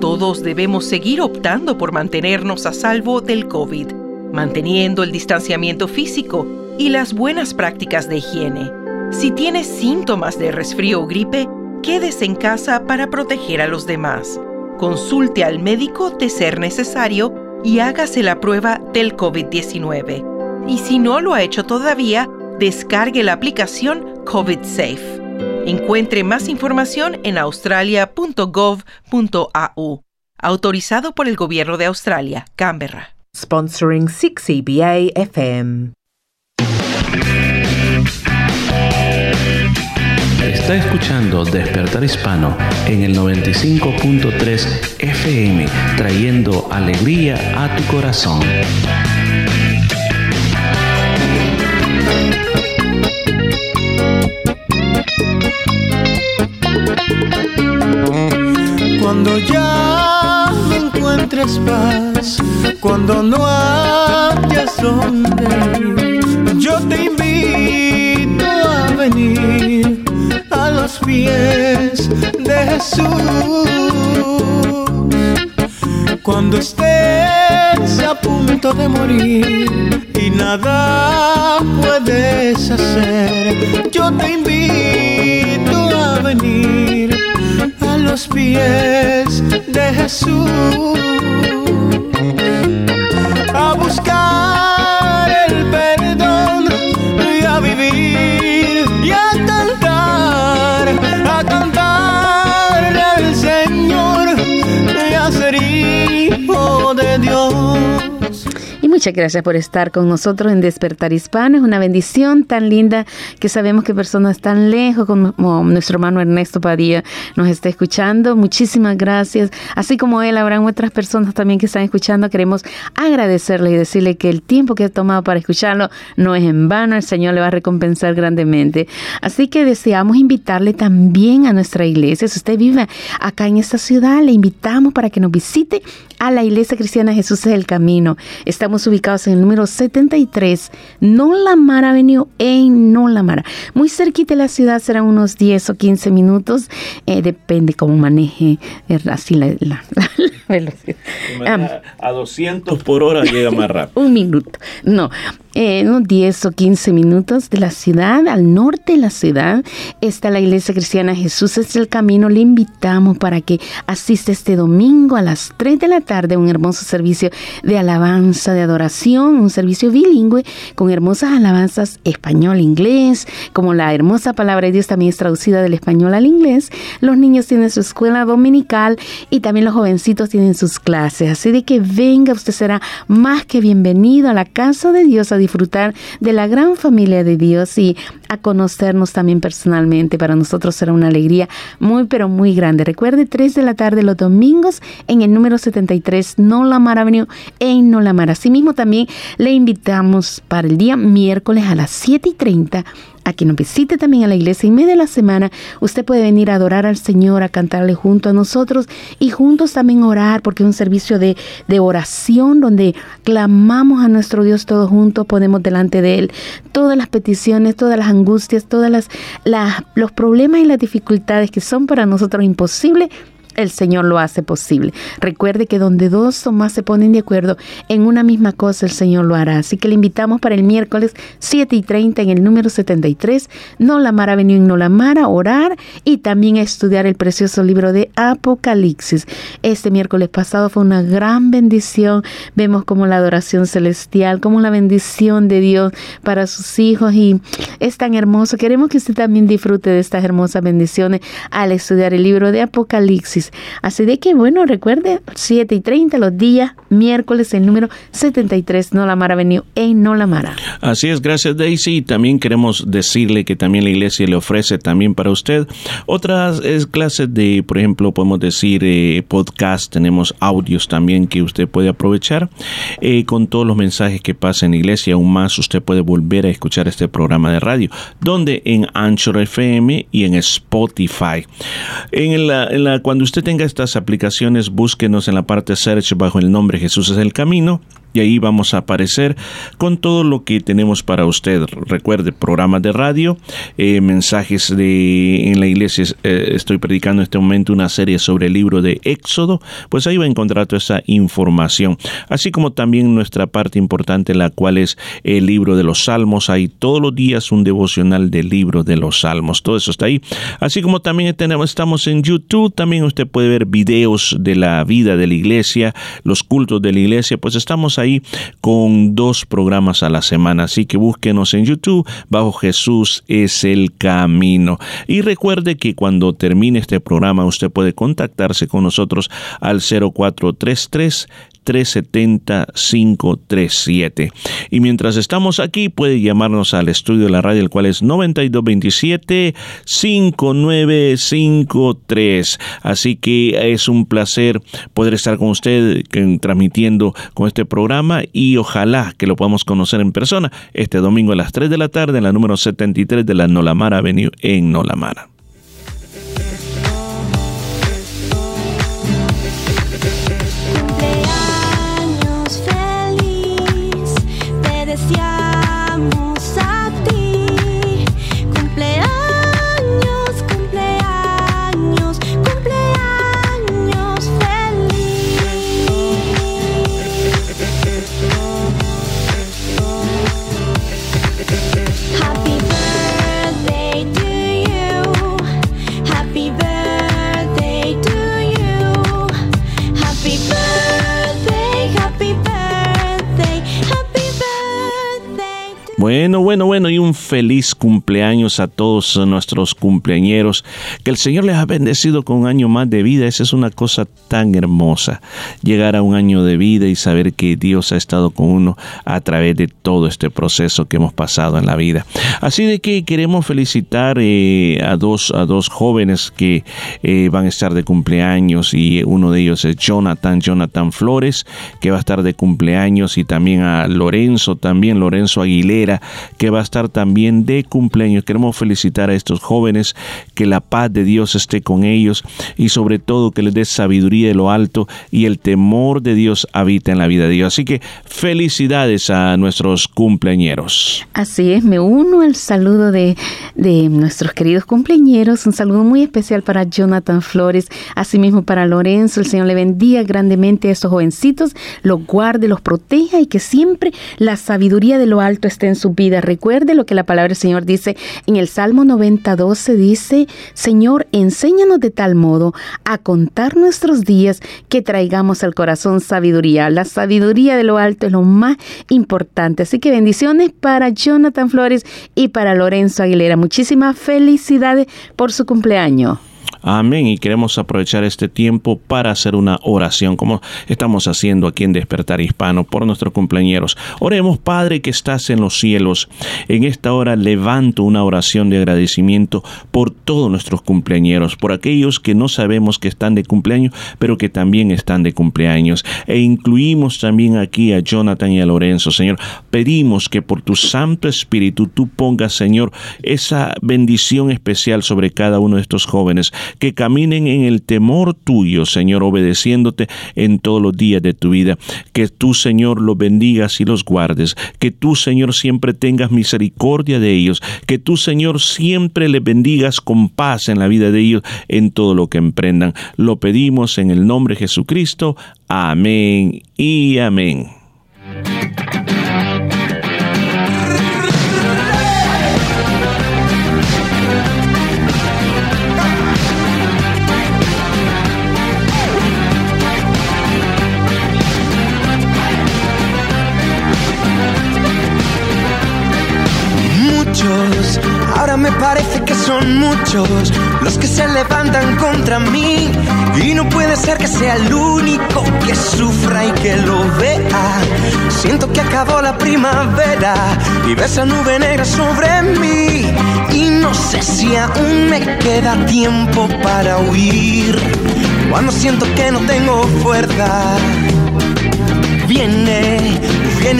Todos debemos seguir optando por mantenernos a salvo del COVID, manteniendo el distanciamiento físico y las buenas prácticas de higiene. Si tienes síntomas de resfrío o gripe, quédese en casa para proteger a los demás. Consulte al médico de ser necesario y hágase la prueba del COVID-19. Y si no lo ha hecho todavía, descargue la aplicación COVID Safe. Encuentre más información en australia.gov.au. Autorizado por el Gobierno de Australia, Canberra. Sponsoring 6EBA FM. Está escuchando Despertar Hispano en el 95.3 FM, trayendo alegría a tu corazón. Cuando ya no encuentres paz, cuando no hayas donde yo te invito a venir a los pies de Jesús. Cuando estés a punto de morir y nada puedes hacer, yo te invito a venir a los pies de Jesús a buscar el perdón y a vivir y a cantar, a cantar al Señor y a ser hijo de Dios. Muchas gracias por estar con nosotros en Despertar Hispano. Es una bendición tan linda que sabemos que personas tan lejos como nuestro hermano Ernesto Padilla nos está escuchando. Muchísimas gracias. Así como él, habrán otras personas también que están escuchando. Queremos agradecerle y decirle que el tiempo que ha tomado para escucharlo no es en vano. El Señor le va a recompensar grandemente. Así que deseamos invitarle también a nuestra iglesia. Si usted vive acá en esta ciudad, le invitamos para que nos visite a la Iglesia Cristiana Jesús es el Camino. Estamos en el número 73, Nolamara Avenue, en Nolamara. Muy cerquita de la ciudad, serán unos 10 o 15 minutos, eh, depende cómo maneje eh, así la [LAUGHS] velocidad. A 200 por hora llega más rápido. [LAUGHS] un minuto. No, eh, unos 10 o 15 minutos de la ciudad, al norte de la ciudad, está la Iglesia Cristiana Jesús es el Camino. Le invitamos para que asista este domingo a las 3 de la tarde a un hermoso servicio de alabanza, de adoración, un servicio bilingüe con hermosas alabanzas español-inglés, como la hermosa palabra de Dios también es traducida del español al inglés. Los niños tienen su escuela dominical y también los jovencitos tienen sus clases. Así de que venga, usted será más que bienvenido a la casa de Dios a disfrutar de la gran familia de Dios y a conocernos también personalmente. Para nosotros será una alegría muy, pero muy grande. Recuerde, 3 de la tarde los domingos en el número 73 Nolamar Avenue en Nolamar. Asimismo, también le invitamos para el día miércoles a las 7 y 30 a que nos visite también a la iglesia en medio de la semana. Usted puede venir a adorar al Señor, a cantarle junto a nosotros y juntos también orar, porque es un servicio de, de oración donde clamamos a nuestro Dios todos juntos, ponemos delante de Él todas las peticiones, todas las angustias, todas las, las los problemas y las dificultades que son para nosotros imposibles el Señor lo hace posible. Recuerde que donde dos o más se ponen de acuerdo en una misma cosa, el Señor lo hará. Así que le invitamos para el miércoles 7 y 30 en el número 73, No la Mara venido en No la Mara, a orar y también a estudiar el precioso libro de Apocalipsis. Este miércoles pasado fue una gran bendición. Vemos como la adoración celestial, como la bendición de Dios para sus hijos y es tan hermoso. Queremos que usted también disfrute de estas hermosas bendiciones al estudiar el libro de Apocalipsis. Así de que, bueno, recuerde, 7 y 30 los días, miércoles, el número 73, No la Mara venido en No la Mara. Así es, gracias Daisy. También queremos decirle que también la iglesia le ofrece también para usted otras es, clases de, por ejemplo, podemos decir eh, podcast, tenemos audios también que usted puede aprovechar eh, con todos los mensajes que pasan en la iglesia. Aún más, usted puede volver a escuchar este programa de radio, donde en Anchor FM y en Spotify. En la, cuando usted tenga estas aplicaciones, búsquenos en la parte search bajo el nombre Jesús es el camino y ahí vamos a aparecer con todo lo que tenemos para usted. Recuerde, programas de radio, eh, mensajes de en la iglesia. eh, estoy predicando en este momento una serie sobre el libro de Éxodo, pues ahí va a encontrar toda esa información. Así como también nuestra parte importante, la cual es el libro de los Salmos. Hay todos los días un devocional del libro de los Salmos. Todo eso está ahí. Así como también tenemos, estamos en YouTube, también usted puede ver videos de la vida de la iglesia, los cultos de la iglesia, pues estamos ahí con dos programas a la semana. Así que búsquenos en YouTube bajo Jesús es el camino. Y recuerde que cuando termine este programa usted puede contactarse con nosotros al 0433 370-537. Y mientras estamos aquí, puede llamarnos al estudio de la radio, el cual es 9227-5953. Así que es un placer poder estar con usted transmitiendo con este programa y ojalá que lo podamos conocer en persona este domingo a las 3 de la tarde en la número 73 de la Nolamara Avenue en Nolamara. Bueno, bueno, bueno, y un feliz cumpleaños a todos nuestros cumpleañeros. Que el Señor les ha bendecido con un año más de vida. Esa es una cosa tan hermosa. Llegar a un año de vida y saber que Dios ha estado con uno a través de todo este proceso que hemos pasado en la vida. Así de que queremos felicitar eh, a, dos, a dos jóvenes que eh, van a estar de cumpleaños y uno de ellos es Jonathan, Jonathan Flores, que va a estar de cumpleaños y también a Lorenzo, también Lorenzo Aguilera, que va a estar también de cumpleaños. Queremos felicitar a estos jóvenes, que la paz de Dios esté con ellos y sobre todo que les dé sabiduría de lo alto y el temor de Dios habita en la vida de Dios. Así que felicidades a nuestros cumpleañeros. Así es, me uno al saludo de, de nuestros queridos cumpleañeros, un saludo muy especial para Jonathan Flores, asimismo para Lorenzo, el Señor le bendiga grandemente a estos jovencitos, los guarde, los proteja y que siempre la sabiduría de lo alto esté en su vida. Recuerde lo que la palabra del Señor dice en el Salmo 90, 12, dice, Señor, enséñanos de tal modo a contar nuestros días que traigamos al corazón sabiduría. La sabiduría de lo alto es lo más importante. Así que bendiciones para Jonathan Flores y para Lorenzo Aguilera. Muchísimas felicidades por su cumpleaños. Amén. Y queremos aprovechar este tiempo para hacer una oración, como estamos haciendo aquí en Despertar Hispano por nuestros cumpleaños. Oremos, Padre que estás en los cielos. En esta hora levanto una oración de agradecimiento por todos nuestros cumpleaños, por aquellos que no sabemos que están de cumpleaños, pero que también están de cumpleaños. E incluimos también aquí a Jonathan y a Lorenzo, Señor. Pedimos que por tu Santo Espíritu tú pongas, Señor, esa bendición especial sobre cada uno de estos jóvenes que caminen en el temor tuyo, Señor, obedeciéndote en todos los días de tu vida. Que tú, Señor, los bendigas y los guardes. Que tú, Señor, siempre tengas misericordia de ellos. Que tú, Señor, siempre les bendigas con paz en la vida de ellos, en todo lo que emprendan. Lo pedimos en el nombre de Jesucristo. Amén y amén. Son muchos los que se levantan contra mí. Y no puede ser que sea el único que sufra y que lo vea. Siento que acabó la primavera y ves esa nube negra sobre mí. Y no sé si aún me queda tiempo para huir. Cuando siento que no tengo fuerza. Viene,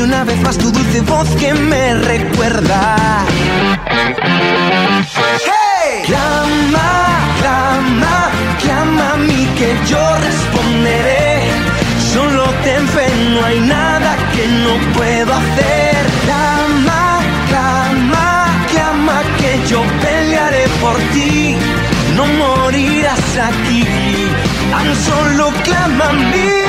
una vez más tu dulce voz que me recuerda. ¡Hey! Clama, clama, clama a mí que yo responderé. Solo ten fe, no hay nada que no puedo hacer. Clama, clama, clama que yo pelearé por ti. No morirás aquí, tan solo clama a mí.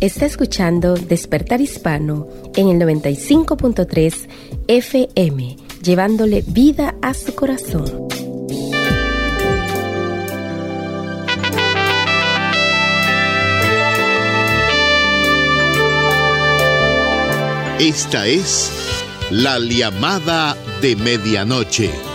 Está escuchando Despertar Hispano en el 95.3 FM, llevándole vida a su corazón. Esta es la llamada de medianoche.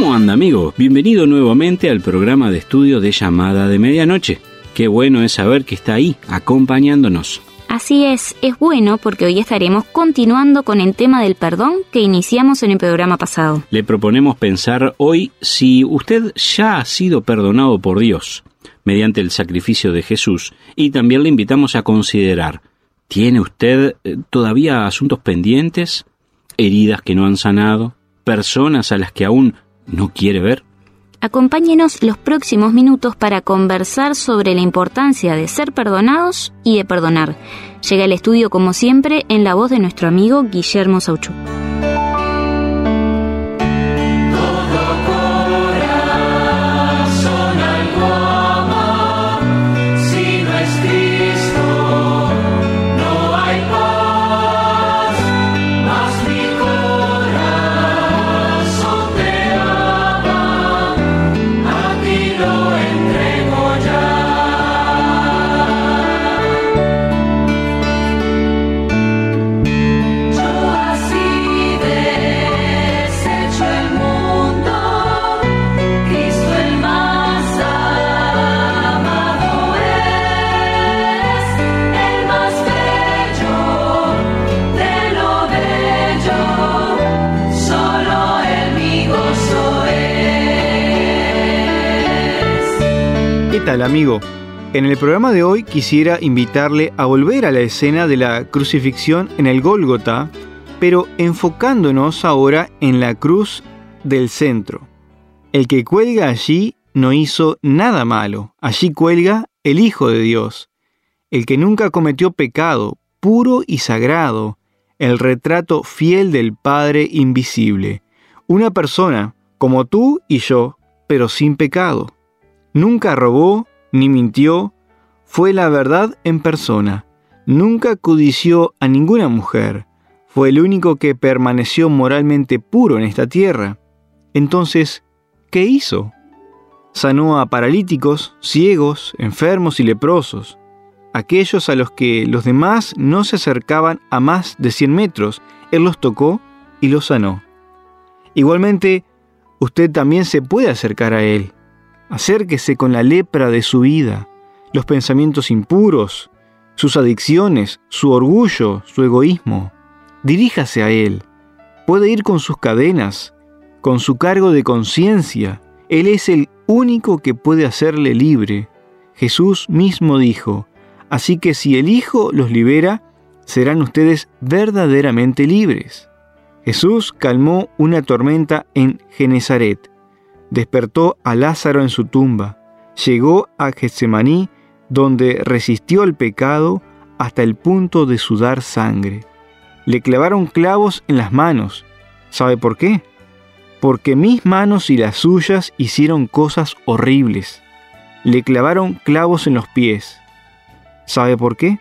¿Cómo anda amigo? Bienvenido nuevamente al programa de estudio de llamada de medianoche. Qué bueno es saber que está ahí, acompañándonos. Así es, es bueno porque hoy estaremos continuando con el tema del perdón que iniciamos en el programa pasado. Le proponemos pensar hoy si usted ya ha sido perdonado por Dios mediante el sacrificio de Jesús y también le invitamos a considerar, ¿tiene usted eh, todavía asuntos pendientes? ¿Heridas que no han sanado? ¿Personas a las que aún no quiere ver? Acompáñenos los próximos minutos para conversar sobre la importancia de ser perdonados y de perdonar. Llega al estudio como siempre en la voz de nuestro amigo Guillermo Sauchuk. Amigo? En el programa de hoy quisiera invitarle a volver a la escena de la crucifixión en el Gólgota, pero enfocándonos ahora en la cruz del centro. El que cuelga allí no hizo nada malo, allí cuelga el Hijo de Dios, el que nunca cometió pecado, puro y sagrado, el retrato fiel del Padre invisible, una persona como tú y yo, pero sin pecado. Nunca robó ni mintió, fue la verdad en persona. Nunca codició a ninguna mujer. Fue el único que permaneció moralmente puro en esta tierra. Entonces, ¿qué hizo? Sanó a paralíticos, ciegos, enfermos y leprosos, aquellos a los que los demás no se acercaban a más de 100 metros. Él los tocó y los sanó. Igualmente, usted también se puede acercar a Él. Acérquese con la lepra de su vida, los pensamientos impuros, sus adicciones, su orgullo, su egoísmo. Diríjase a Él. Puede ir con sus cadenas, con su cargo de conciencia. Él es el único que puede hacerle libre. Jesús mismo dijo, Así que si el Hijo los libera, serán ustedes verdaderamente libres. Jesús calmó una tormenta en Genezaret, despertó a Lázaro en su tumba, llegó a Getsemaní, donde resistió el pecado hasta el punto de sudar sangre. Le clavaron clavos en las manos. ¿Sabe por qué? Porque mis manos y las suyas hicieron cosas horribles. Le clavaron clavos en los pies. ¿Sabe por qué?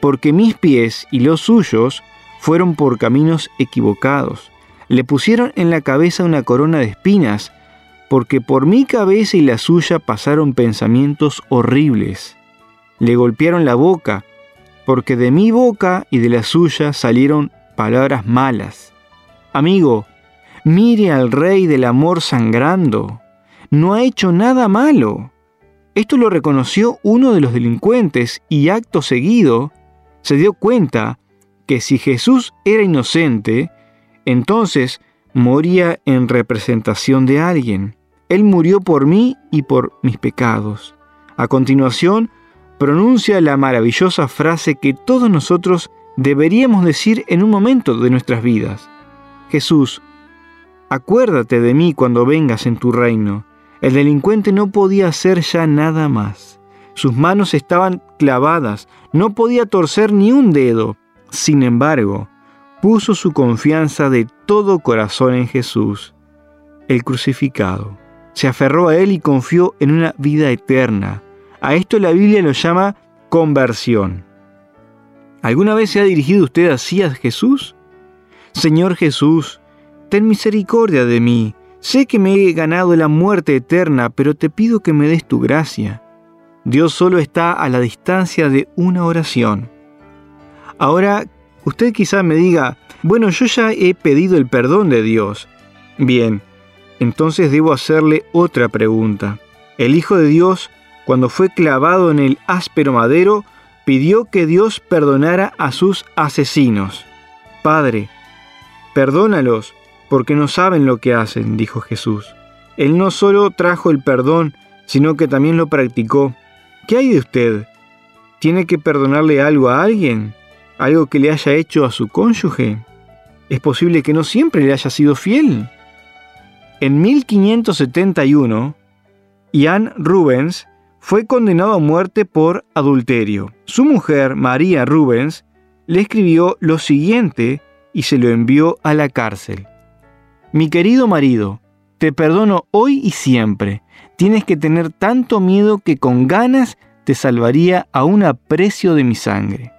Porque mis pies y los suyos fueron por caminos equivocados. Le pusieron en la cabeza una corona de espinas, porque por mi cabeza y la suya pasaron pensamientos horribles. Le golpearon la boca, porque de mi boca y de la suya salieron palabras malas. Amigo, mire al rey del amor sangrando. No ha hecho nada malo. Esto lo reconoció uno de los delincuentes y acto seguido se dio cuenta que si Jesús era inocente, entonces moría en representación de alguien. Él murió por mí y por mis pecados. A continuación, pronuncia la maravillosa frase que todos nosotros deberíamos decir en un momento de nuestras vidas. Jesús, acuérdate de mí cuando vengas en tu reino. El delincuente no podía hacer ya nada más. Sus manos estaban clavadas, no podía torcer ni un dedo. Sin embargo, puso su confianza de todo corazón en Jesús, el crucificado. Se aferró a Él y confió en una vida eterna. A esto la Biblia lo llama conversión. ¿Alguna vez se ha dirigido usted así a Jesús? Señor Jesús, ten misericordia de mí. Sé que me he ganado la muerte eterna, pero te pido que me des tu gracia. Dios solo está a la distancia de una oración. Ahora, usted quizá me diga, bueno, yo ya he pedido el perdón de Dios. Bien, entonces debo hacerle otra pregunta. El Hijo de Dios, cuando fue clavado en el áspero madero, pidió que Dios perdonara a sus asesinos. Padre, perdónalos, porque no saben lo que hacen, dijo Jesús. Él no solo trajo el perdón, sino que también lo practicó. ¿Qué hay de usted? ¿Tiene que perdonarle algo a alguien? ¿Algo que le haya hecho a su cónyuge? Es posible que no siempre le haya sido fiel. En 1571, Ian Rubens fue condenado a muerte por adulterio. Su mujer, María Rubens, le escribió lo siguiente y se lo envió a la cárcel. Mi querido marido, te perdono hoy y siempre. Tienes que tener tanto miedo que con ganas te salvaría a un aprecio de mi sangre.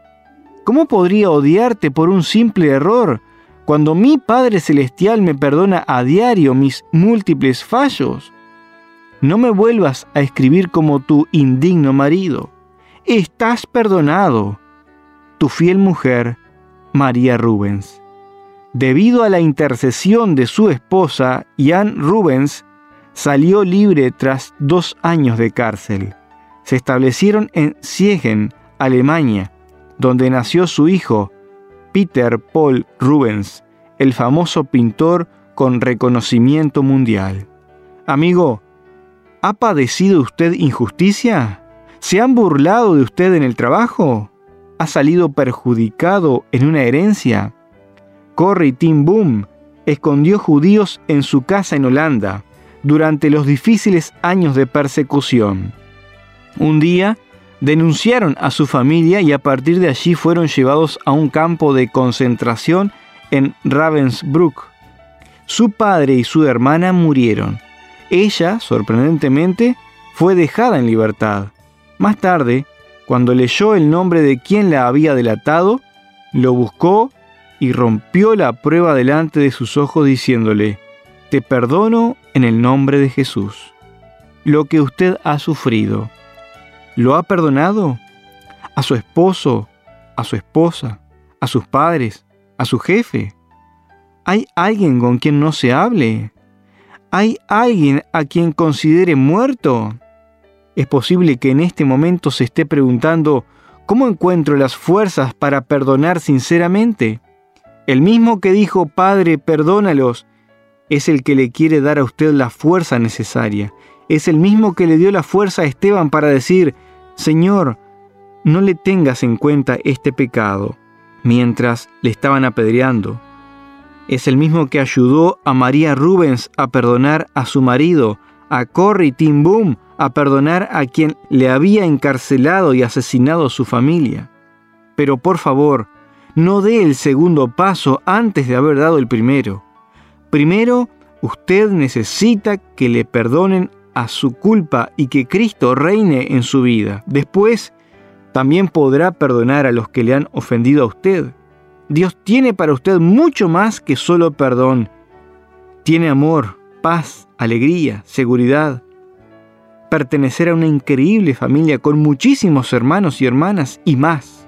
¿Cómo podría odiarte por un simple error cuando mi Padre Celestial me perdona a diario mis múltiples fallos? No me vuelvas a escribir como tu indigno marido. Estás perdonado. Tu fiel mujer, María Rubens. Debido a la intercesión de su esposa, Jan Rubens salió libre tras dos años de cárcel. Se establecieron en Siegen, Alemania, donde nació su hijo, Peter Paul Rubens, el famoso pintor con reconocimiento mundial. Amigo, ¿ha padecido usted injusticia? ¿Se han burlado de usted en el trabajo? ¿Ha salido perjudicado en una herencia? Corrie Tim Boom escondió judíos en su casa en Holanda durante los difíciles años de persecución. Un día denunciaron a su familia y a partir de allí fueron llevados a un campo de concentración en Ravensbrück. Su padre y su hermana murieron. Ella, sorprendentemente, fue dejada en libertad. Más tarde, cuando leyó el nombre de quien la había delatado, lo buscó y rompió la prueba delante de sus ojos diciéndole, Te perdono en el nombre de Jesús. Lo que usted ha sufrido, ¿lo ha perdonado? A su esposo, a su esposa, a sus padres, a su jefe. ¿Hay alguien con quien no se hable? ¿Hay alguien a quien considere muerto? Es posible que en este momento se esté preguntando, ¿cómo encuentro las fuerzas para perdonar sinceramente? El mismo que dijo, Padre, perdónalos, es el que le quiere dar a usted la fuerza necesaria. Es el mismo que le dio la fuerza a Esteban para decir, Señor, no le tengas en cuenta este pecado, mientras le estaban apedreando. Es el mismo que ayudó a María Rubens a perdonar a su marido, a Corrie Tim Boom a perdonar a quien le había encarcelado y asesinado a su familia. Pero por favor, no dé el segundo paso antes de haber dado el primero. Primero, usted necesita que le perdonen a su culpa y que Cristo reine en su vida. Después, también podrá perdonar a los que le han ofendido a usted. Dios tiene para usted mucho más que solo perdón. Tiene amor, paz, alegría, seguridad. Pertenecer a una increíble familia con muchísimos hermanos y hermanas y más.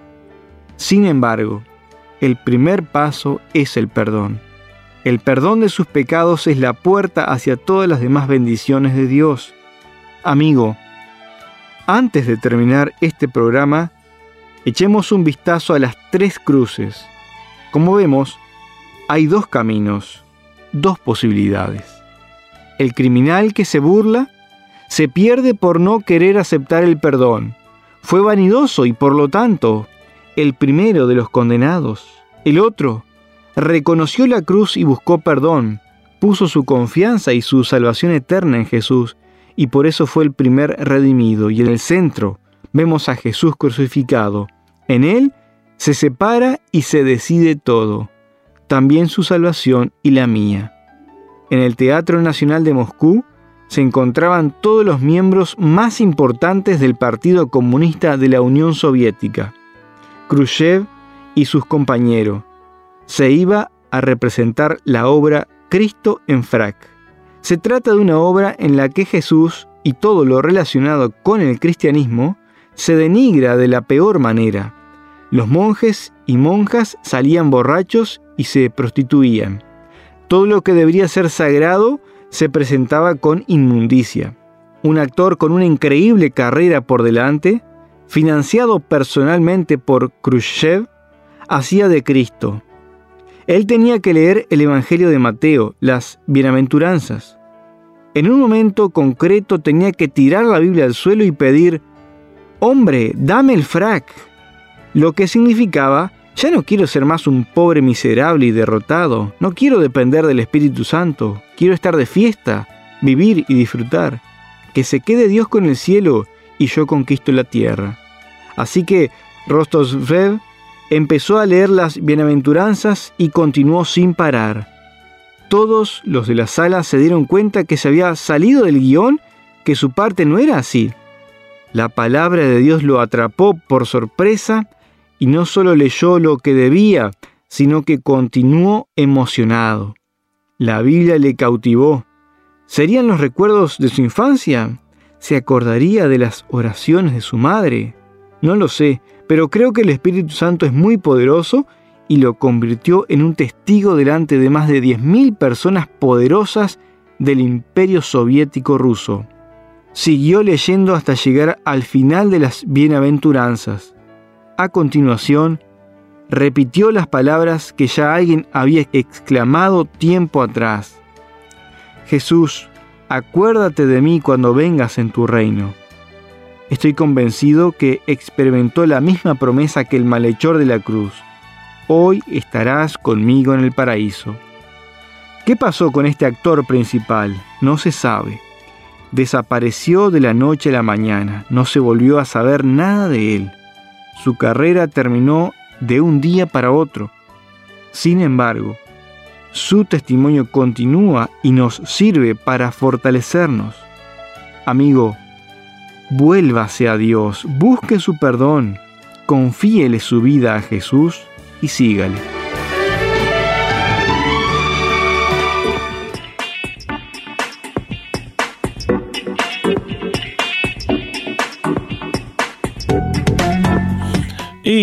Sin embargo, el primer paso es el perdón. El perdón de sus pecados es la puerta hacia todas las demás bendiciones de Dios. Amigo, antes de terminar este programa, echemos un vistazo a las tres cruces. Como vemos, hay dos caminos, dos posibilidades. El criminal que se burla se pierde por no querer aceptar el perdón. Fue vanidoso y por lo tanto el primero de los condenados. El otro reconoció la cruz y buscó perdón, puso su confianza y su salvación eterna en Jesús, y por eso fue el primer redimido. Y en el centro vemos a Jesús crucificado. En él se separa y se decide todo, también su salvación y la mía. En el Teatro Nacional de Moscú se encontraban todos los miembros más importantes del Partido Comunista de la Unión Soviética. Khrushchev y sus compañeros, se iba a representar la obra Cristo en frac. Se trata de una obra en la que Jesús y todo lo relacionado con el cristianismo se denigra de la peor manera. Los monjes y monjas salían borrachos y se prostituían. Todo lo que debería ser sagrado se presentaba con inmundicia. Un actor con una increíble carrera por delante, financiado personalmente por Khrushchev, hacía de Cristo, él tenía que leer el Evangelio de Mateo, las bienaventuranzas. En un momento concreto tenía que tirar la Biblia al suelo y pedir, hombre, dame el frac. Lo que significaba, ya no quiero ser más un pobre miserable y derrotado, no quiero depender del Espíritu Santo, quiero estar de fiesta, vivir y disfrutar. Que se quede Dios con el cielo y yo conquisto la tierra. Así que Rostosvev empezó a leer las bienaventuranzas y continuó sin parar. Todos los de la sala se dieron cuenta que se había salido del guion, que su parte no era así. La palabra de Dios lo atrapó por sorpresa y no solo leyó lo que debía, sino que continuó emocionado. La Biblia le cautivó. ¿Serían los recuerdos de su infancia? ¿Se acordaría de las oraciones de su madre? No lo sé, pero creo que el Espíritu Santo es muy poderoso y lo convirtió en un testigo delante de más de 10.000 personas poderosas del imperio soviético ruso. Siguió leyendo hasta llegar al final de las bienaventuranzas. A continuación, repitió las palabras que ya alguien había exclamado tiempo atrás. Jesús, acuérdate de mí cuando vengas en tu reino. Estoy convencido que experimentó la misma promesa que el malhechor de la cruz. Hoy estarás conmigo en el paraíso. ¿Qué pasó con este actor principal? No se sabe. Desapareció de la noche a la mañana, no se volvió a saber nada de él. Su carrera terminó de un día para otro. Sin embargo, su testimonio continúa y nos sirve para fortalecernos. Amigo, Vuélvase a Dios, busque su perdón, confíele su vida a Jesús y sígale.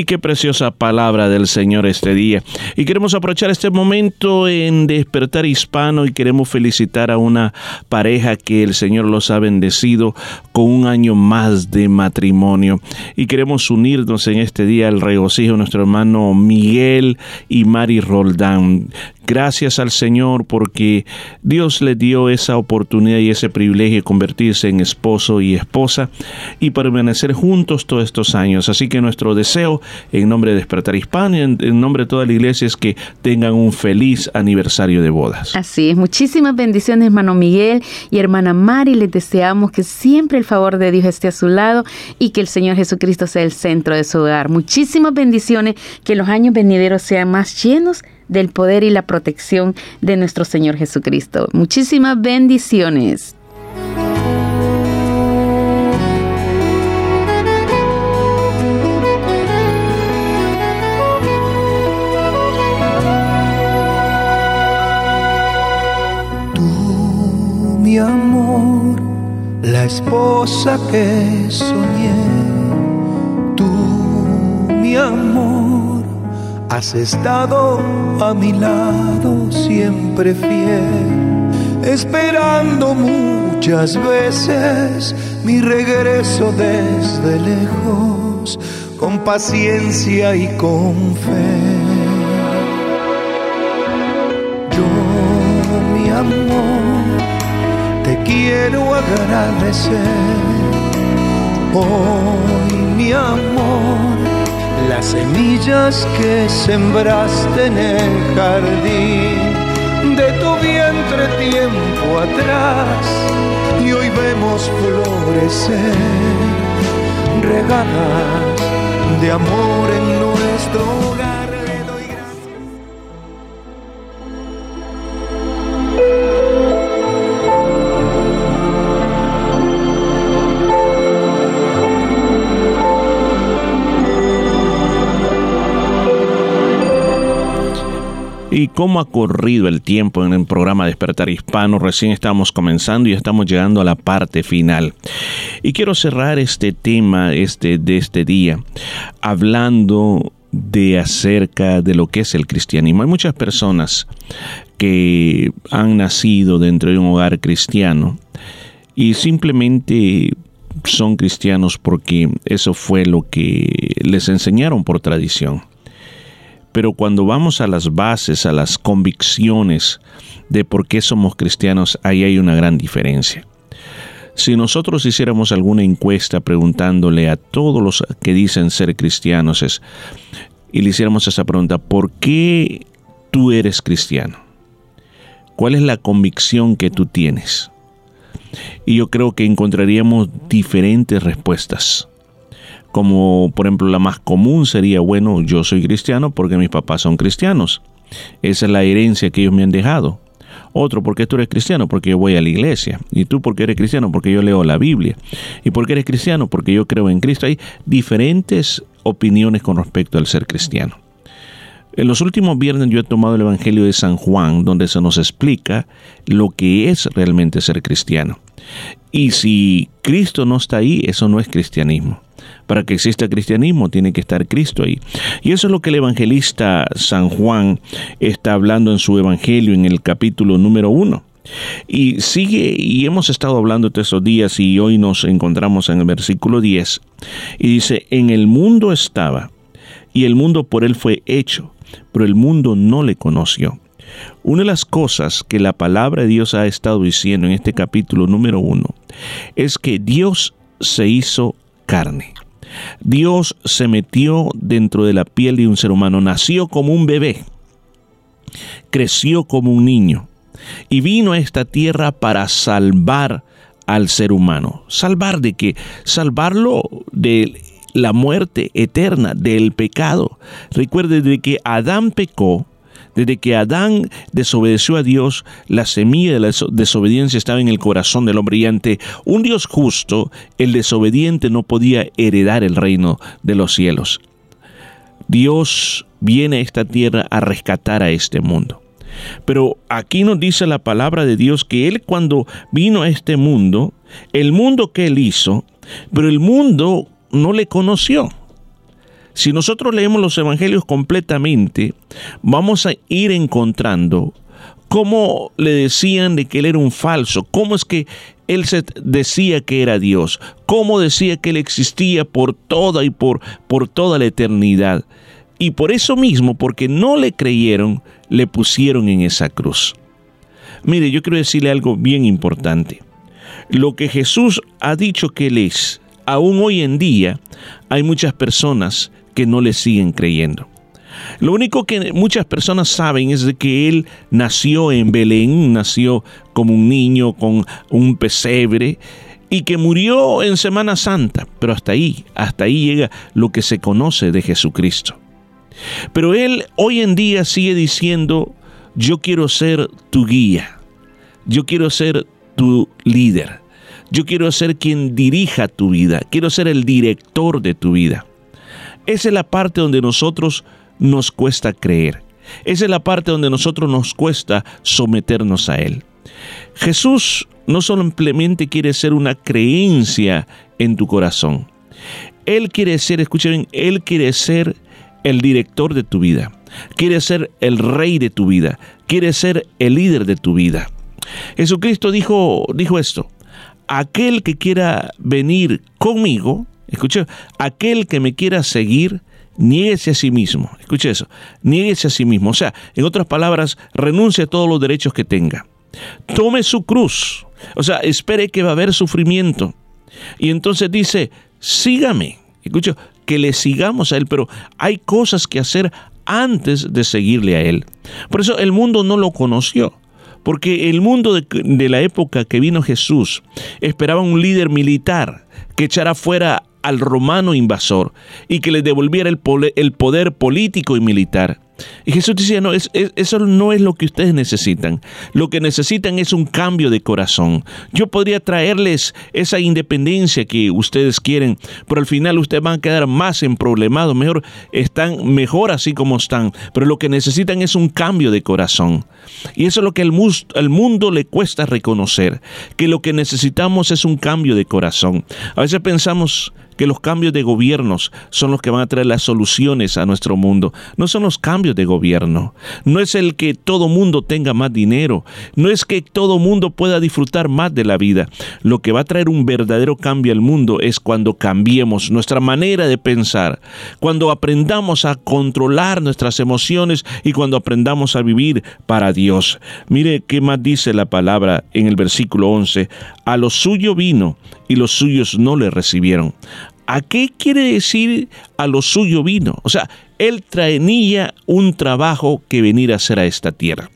Qué preciosa palabra del Señor este día. Y queremos aprovechar este momento en despertar hispano y queremos felicitar a una pareja que el Señor los ha bendecido con un año más de matrimonio. Y queremos unirnos en este día al regocijo de nuestro hermano Miguel y Mari Roldán. Gracias al Señor porque Dios le dio esa oportunidad y ese privilegio de convertirse en esposo y esposa y permanecer juntos todos estos años. Así que nuestro deseo en nombre de Despertar Hispano y en, en nombre de toda la iglesia es que tengan un feliz aniversario de bodas. Así es, muchísimas bendiciones hermano Miguel y hermana Mari, les deseamos que siempre el favor de Dios esté a su lado y que el Señor Jesucristo sea el centro de su hogar. Muchísimas bendiciones, que los años venideros sean más llenos del poder y la protección de nuestro Señor Jesucristo. Muchísimas bendiciones. La esposa que soñé. Tú, mi amor, has estado a mi lado siempre fiel, esperando muchas veces mi regreso desde lejos, con paciencia y con fe. Yo, mi amor, te quiero agradecer. Hoy, mi amor, las semillas que sembraste en el jardín de tu vientre tiempo atrás y hoy vemos florecer regadas de amor en nuestro hogar. Y cómo ha corrido el tiempo en el programa Despertar Hispano. Recién estamos comenzando y estamos llegando a la parte final. Y quiero cerrar este tema este, de este día hablando de acerca de lo que es el cristianismo. Hay muchas personas que han nacido dentro de un hogar cristiano y simplemente son cristianos porque eso fue lo que les enseñaron por tradición. Pero cuando vamos a las bases, a las convicciones de por qué somos cristianos, ahí hay una gran diferencia. Si nosotros hiciéramos alguna encuesta preguntándole a todos los que dicen ser cristianos es, y le hiciéramos esa pregunta, ¿por qué tú eres cristiano? ¿Cuál es la convicción que tú tienes? Y yo creo que encontraríamos diferentes respuestas como por ejemplo la más común sería, bueno, yo soy cristiano porque mis papás son cristianos. Esa es la herencia que ellos me han dejado. Otro, ¿por qué tú eres cristiano? Porque yo voy a la iglesia. ¿Y tú por qué eres cristiano? Porque yo leo la Biblia. ¿Y por qué eres cristiano? Porque yo creo en Cristo. Hay diferentes opiniones con respecto al ser cristiano. En los últimos viernes yo he tomado el Evangelio de San Juan, donde se nos explica lo que es realmente ser cristiano. Y si Cristo no está ahí, eso no es cristianismo. Para que exista cristianismo tiene que estar Cristo ahí. Y eso es lo que el evangelista San Juan está hablando en su evangelio en el capítulo número uno. Y sigue, y hemos estado hablando de estos días y hoy nos encontramos en el versículo 10. Y dice, en el mundo estaba, y el mundo por él fue hecho, pero el mundo no le conoció. Una de las cosas que la palabra de Dios ha estado diciendo en este capítulo número uno es que Dios se hizo carne. Dios se metió dentro de la piel de un ser humano, nació como un bebé, creció como un niño y vino a esta tierra para salvar al ser humano. ¿Salvar de qué? Salvarlo de la muerte eterna, del pecado. Recuerde de que Adán pecó, desde que Adán desobedeció a Dios, la semilla de la desobediencia estaba en el corazón del hombre y ante un Dios justo, el desobediente no podía heredar el reino de los cielos. Dios viene a esta tierra a rescatar a este mundo. Pero aquí nos dice la palabra de Dios que Él cuando vino a este mundo, el mundo que Él hizo, pero el mundo no le conoció. Si nosotros leemos los evangelios completamente, vamos a ir encontrando cómo le decían de que él era un falso, cómo es que él se decía que era Dios, cómo decía que él existía por toda y por, por toda la eternidad. Y por eso mismo, porque no le creyeron, le pusieron en esa cruz. Mire, yo quiero decirle algo bien importante. Lo que Jesús ha dicho que Él es, aún hoy en día, hay muchas personas que no le siguen creyendo. Lo único que muchas personas saben es de que Él nació en Belén, nació como un niño con un pesebre y que murió en Semana Santa, pero hasta ahí, hasta ahí llega lo que se conoce de Jesucristo. Pero Él hoy en día sigue diciendo, yo quiero ser tu guía, yo quiero ser tu líder, yo quiero ser quien dirija tu vida, quiero ser el director de tu vida. Esa es la parte donde nosotros nos cuesta creer. Esa es la parte donde nosotros nos cuesta someternos a Él. Jesús no simplemente quiere ser una creencia en tu corazón. Él quiere ser, escuchen, Él quiere ser el director de tu vida. Quiere ser el rey de tu vida. Quiere ser el líder de tu vida. Jesucristo dijo, dijo esto. Aquel que quiera venir conmigo, escuche, aquel que me quiera seguir, niéguese a sí mismo. Escuche eso, niéguese a sí mismo. O sea, en otras palabras, renuncie a todos los derechos que tenga. Tome su cruz. O sea, espere que va a haber sufrimiento. Y entonces dice, sígame. Escuche, que le sigamos a Él, pero hay cosas que hacer antes de seguirle a Él. Por eso el mundo no lo conoció. Porque el mundo de, de la época que vino Jesús esperaba un líder militar que echara fuera al romano invasor y que le devolviera el, el poder político y militar. Y Jesús decía, no, es, eso no es lo que ustedes necesitan. Lo que necesitan es un cambio de corazón. Yo podría traerles esa independencia que ustedes quieren, pero al final ustedes van a quedar más en problemas. Mejor están mejor así como están, pero lo que necesitan es un cambio de corazón. Y eso es lo que al mundo le cuesta reconocer, que lo que necesitamos es un cambio de corazón. A veces pensamos que los cambios de gobiernos son los que van a traer las soluciones a nuestro mundo. No son los cambios de gobierno. No es el que todo mundo tenga más dinero. No es que todo mundo pueda disfrutar más de la vida. Lo que va a traer un verdadero cambio al mundo es cuando cambiemos nuestra manera de pensar, cuando aprendamos a controlar nuestras emociones y cuando aprendamos a vivir para Dios. Mire qué más dice la palabra en el versículo 11. A lo suyo vino y los suyos no le recibieron. ¿A qué quiere decir a lo suyo vino? O sea, él traía un trabajo que venir a hacer a esta tierra.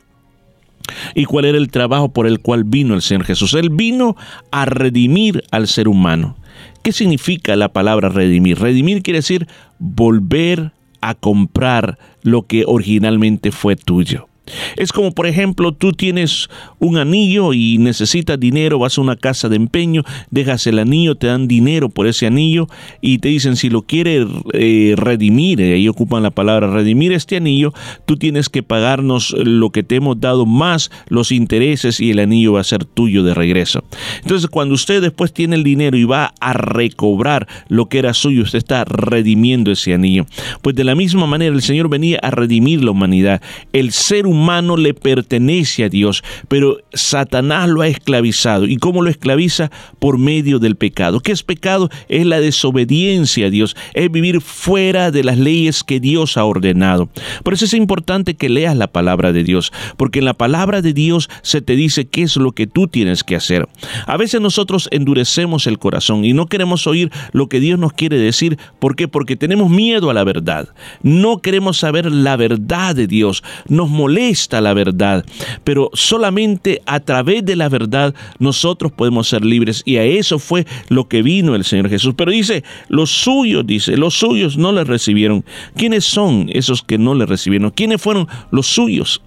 ¿Y cuál era el trabajo por el cual vino el Señor Jesús? Él vino a redimir al ser humano. ¿Qué significa la palabra redimir? Redimir quiere decir volver a comprar lo que originalmente fue tuyo. Es como, por ejemplo, tú tienes un anillo y necesitas dinero, vas a una casa de empeño, dejas el anillo, te dan dinero por ese anillo y te dicen si lo quieres eh, redimir, eh, ahí ocupan la palabra redimir este anillo, tú tienes que pagarnos lo que te hemos dado más los intereses y el anillo va a ser tuyo de regreso. Entonces, cuando usted después tiene el dinero y va a recobrar lo que era suyo, usted está redimiendo ese anillo. Pues de la misma manera el Señor venía a redimir la humanidad. El ser humano humano le pertenece a Dios, pero Satanás lo ha esclavizado. ¿Y cómo lo esclaviza? Por medio del pecado. ¿Qué es pecado? Es la desobediencia a Dios, es vivir fuera de las leyes que Dios ha ordenado. Por eso es importante que leas la palabra de Dios, porque en la palabra de Dios se te dice qué es lo que tú tienes que hacer. A veces nosotros endurecemos el corazón y no queremos oír lo que Dios nos quiere decir. ¿Por qué? Porque tenemos miedo a la verdad. No queremos saber la verdad de Dios. Nos molesta está la verdad, pero solamente a través de la verdad nosotros podemos ser libres y a eso fue lo que vino el Señor Jesús. Pero dice, los suyos, dice, los suyos no le recibieron. ¿Quiénes son esos que no le recibieron? ¿Quiénes fueron los suyos?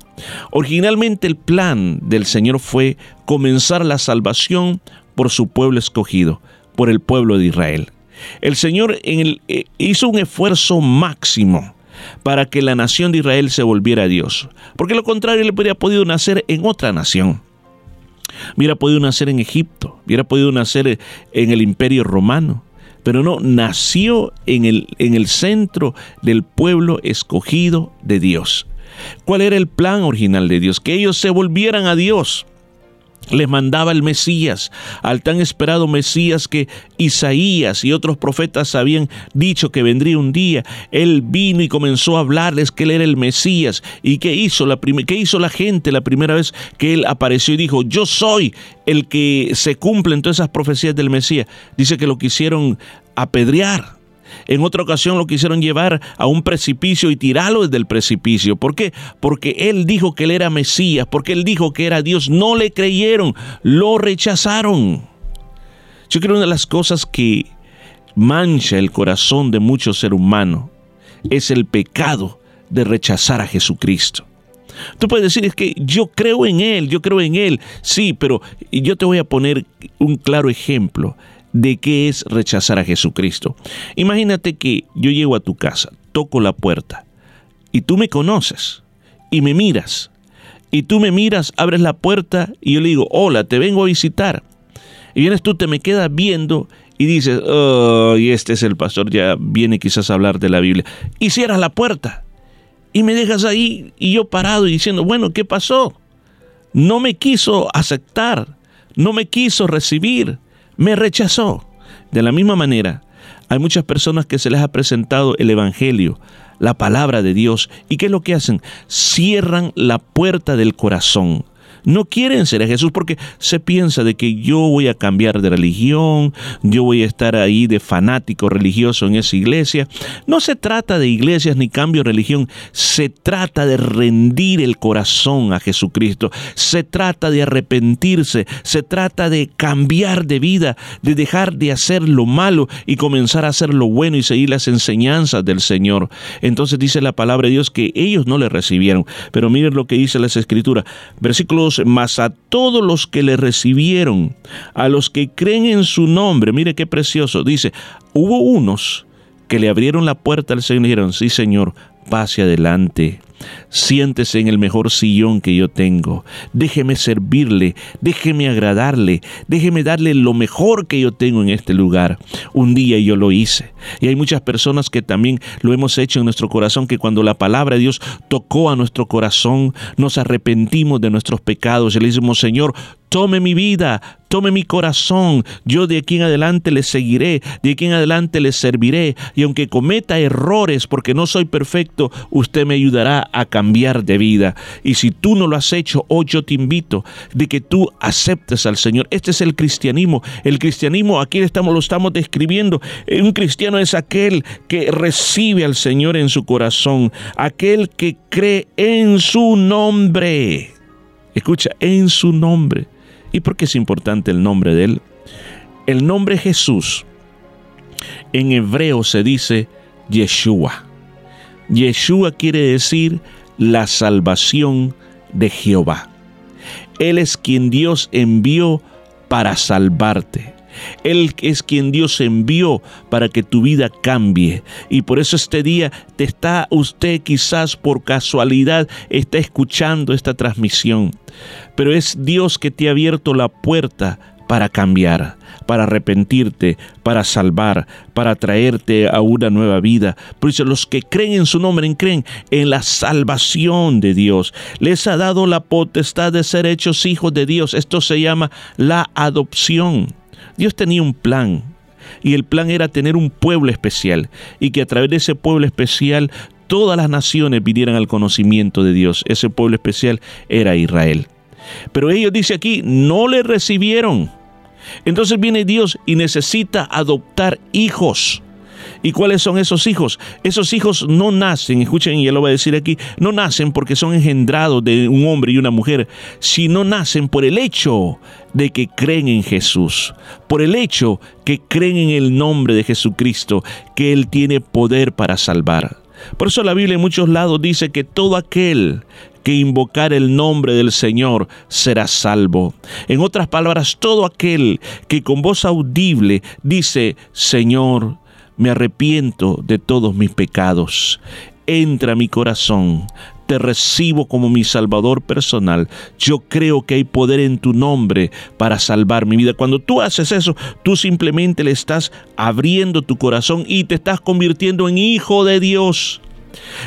Originalmente el plan del Señor fue comenzar la salvación por su pueblo escogido, por el pueblo de Israel. El Señor eh, hizo un esfuerzo máximo para que la nación de Israel se volviera a Dios. Porque lo contrario, él hubiera podido nacer en otra nación. Hubiera podido nacer en Egipto, hubiera podido nacer en el imperio romano, pero no, nació en el, en el centro del pueblo escogido de Dios. ¿Cuál era el plan original de Dios? Que ellos se volvieran a Dios. Les mandaba el Mesías, al tan esperado Mesías que Isaías y otros profetas habían dicho que vendría un día. Él vino y comenzó a hablarles que él era el Mesías. ¿Y qué hizo la, qué hizo la gente la primera vez que él apareció y dijo, yo soy el que se cumplen todas esas profecías del Mesías? Dice que lo quisieron apedrear en otra ocasión lo quisieron llevar a un precipicio y tirarlo desde el precipicio. ¿Por qué? Porque él dijo que él era Mesías, porque él dijo que era Dios. No le creyeron, lo rechazaron. Yo creo que una de las cosas que mancha el corazón de muchos seres humanos es el pecado de rechazar a Jesucristo. Tú puedes decir, es que yo creo en Él, yo creo en Él. Sí, pero yo te voy a poner un claro ejemplo de qué es rechazar a Jesucristo. Imagínate que yo llego a tu casa, toco la puerta y tú me conoces y me miras. Y tú me miras, abres la puerta y yo le digo, hola, te vengo a visitar. Y vienes tú, te me quedas viendo y dices, oh, y este es el pastor, ya viene quizás a hablar de la Biblia. Y cierras la puerta y me dejas ahí y yo parado y diciendo, bueno, ¿qué pasó? No me quiso aceptar, no me quiso recibir me rechazó. De la misma manera, hay muchas personas que se les ha presentado el Evangelio, la palabra de Dios, y ¿qué es lo que hacen? Cierran la puerta del corazón no quieren ser a Jesús porque se piensa de que yo voy a cambiar de religión, yo voy a estar ahí de fanático religioso en esa iglesia. No se trata de iglesias ni cambio de religión, se trata de rendir el corazón a Jesucristo, se trata de arrepentirse, se trata de cambiar de vida, de dejar de hacer lo malo y comenzar a hacer lo bueno y seguir las enseñanzas del Señor. Entonces dice la palabra de Dios que ellos no le recibieron, pero miren lo que dice las escrituras, versículos mas a todos los que le recibieron, a los que creen en su nombre, mire qué precioso, dice, hubo unos que le abrieron la puerta al Señor y dijeron, sí Señor, pase adelante. Siéntese en el mejor sillón que yo tengo. Déjeme servirle, déjeme agradarle, déjeme darle lo mejor que yo tengo en este lugar. Un día yo lo hice. Y hay muchas personas que también lo hemos hecho en nuestro corazón, que cuando la palabra de Dios tocó a nuestro corazón, nos arrepentimos de nuestros pecados y le decimos, Señor, tome mi vida, tome mi corazón, yo de aquí en adelante le seguiré, de aquí en adelante le serviré, y aunque cometa errores porque no soy perfecto, usted me ayudará a cambiar de vida. Y si tú no lo has hecho, hoy yo te invito de que tú aceptes al Señor. Este es el cristianismo. El cristianismo aquí estamos, lo estamos describiendo. Un cristiano es aquel que recibe al Señor en su corazón, aquel que cree en su nombre. Escucha, en su nombre. ¿Y por qué es importante el nombre de Él? El nombre Jesús en hebreo se dice Yeshua. Yeshua quiere decir la salvación de Jehová. Él es quien Dios envió para salvarte. Él es quien Dios envió para que tu vida cambie. Y por eso este día te está usted quizás por casualidad está escuchando esta transmisión. Pero es Dios que te ha abierto la puerta para cambiar, para arrepentirte, para salvar, para traerte a una nueva vida. Por eso los que creen en su nombre creen en la salvación de Dios. Les ha dado la potestad de ser hechos hijos de Dios. Esto se llama la adopción. Dios tenía un plan y el plan era tener un pueblo especial y que a través de ese pueblo especial todas las naciones vinieran al conocimiento de Dios. Ese pueblo especial era Israel. Pero ellos, dice aquí, no le recibieron. Entonces viene Dios y necesita adoptar hijos. ¿Y cuáles son esos hijos? Esos hijos no nacen, escuchen, y él lo va a decir aquí, no nacen porque son engendrados de un hombre y una mujer, sino nacen por el hecho de que creen en Jesús, por el hecho que creen en el nombre de Jesucristo, que Él tiene poder para salvar. Por eso la Biblia en muchos lados dice que todo aquel que invocar el nombre del Señor será salvo. En otras palabras, todo aquel que con voz audible dice, Señor, me arrepiento de todos mis pecados. Entra a mi corazón, te recibo como mi Salvador personal. Yo creo que hay poder en tu nombre para salvar mi vida. Cuando tú haces eso, tú simplemente le estás abriendo tu corazón y te estás convirtiendo en hijo de Dios.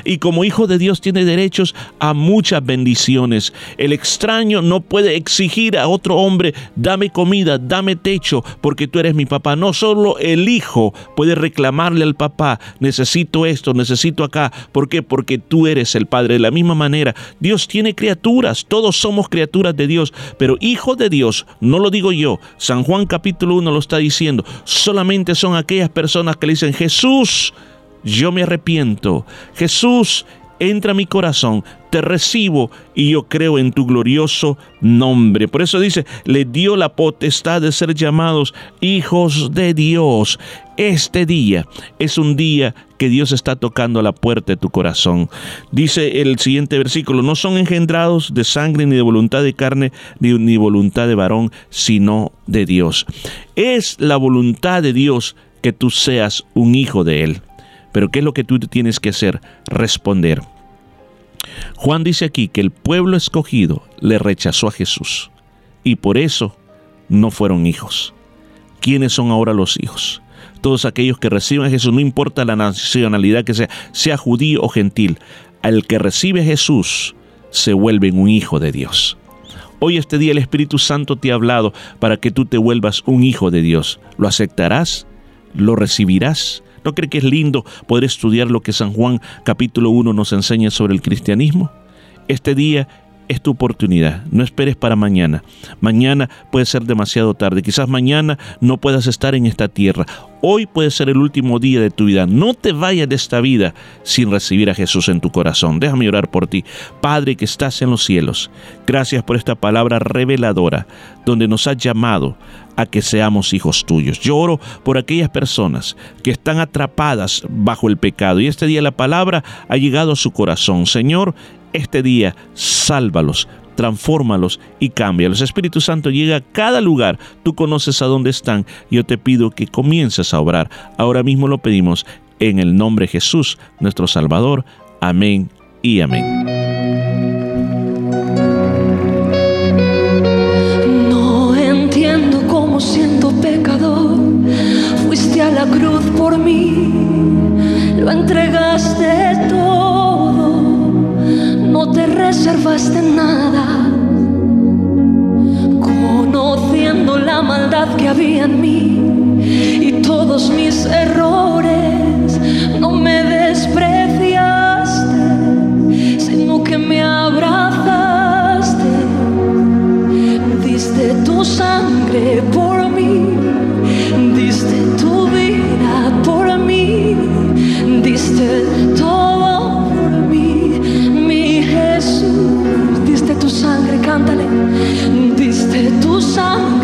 Y como hijo de Dios tiene derechos a muchas bendiciones. El extraño no puede exigir a otro hombre, dame comida, dame techo, porque tú eres mi papá. No solo el hijo puede reclamarle al papá, necesito esto, necesito acá. ¿Por qué? Porque tú eres el padre. De la misma manera, Dios tiene criaturas, todos somos criaturas de Dios, pero hijo de Dios, no lo digo yo, San Juan capítulo 1 lo está diciendo, solamente son aquellas personas que le dicen, Jesús, yo me arrepiento. Jesús, entra a mi corazón, te recibo y yo creo en tu glorioso nombre. Por eso dice, le dio la potestad de ser llamados hijos de Dios. Este día es un día que Dios está tocando a la puerta de tu corazón. Dice el siguiente versículo, no son engendrados de sangre ni de voluntad de carne ni, ni voluntad de varón, sino de Dios. Es la voluntad de Dios que tú seas un hijo de Él. Pero ¿qué es lo que tú tienes que hacer? Responder. Juan dice aquí que el pueblo escogido le rechazó a Jesús y por eso no fueron hijos. ¿Quiénes son ahora los hijos? Todos aquellos que reciben a Jesús, no importa la nacionalidad que sea, sea judío o gentil, al que recibe Jesús se vuelve un hijo de Dios. Hoy este día el Espíritu Santo te ha hablado para que tú te vuelvas un hijo de Dios. ¿Lo aceptarás? ¿Lo recibirás? ¿No cree que es lindo poder estudiar lo que San Juan capítulo 1 nos enseña sobre el cristianismo? Este día es tu oportunidad. No esperes para mañana. Mañana puede ser demasiado tarde. Quizás mañana no puedas estar en esta tierra. Hoy puede ser el último día de tu vida. No te vayas de esta vida sin recibir a Jesús en tu corazón. Déjame orar por ti. Padre que estás en los cielos, gracias por esta palabra reveladora donde nos has llamado a que seamos hijos tuyos. Yo oro por aquellas personas que están atrapadas bajo el pecado y este día la palabra ha llegado a su corazón. Señor, este día sálvalos, transfórmalos y cámbialos. Espíritu Santo llega a cada lugar, tú conoces a dónde están. Yo te pido que comiences a obrar. Ahora mismo lo pedimos en el nombre de Jesús, nuestro Salvador. Amén y amén. No entiendo cómo siendo pecador fuiste a la cruz por mí, lo entregaste todo, no te reservaste nada, conociendo la maldad que había en mí y todos mis errores, no me despreciaste, sino que me abrazaste. Diste tu sangre por diste tu sangre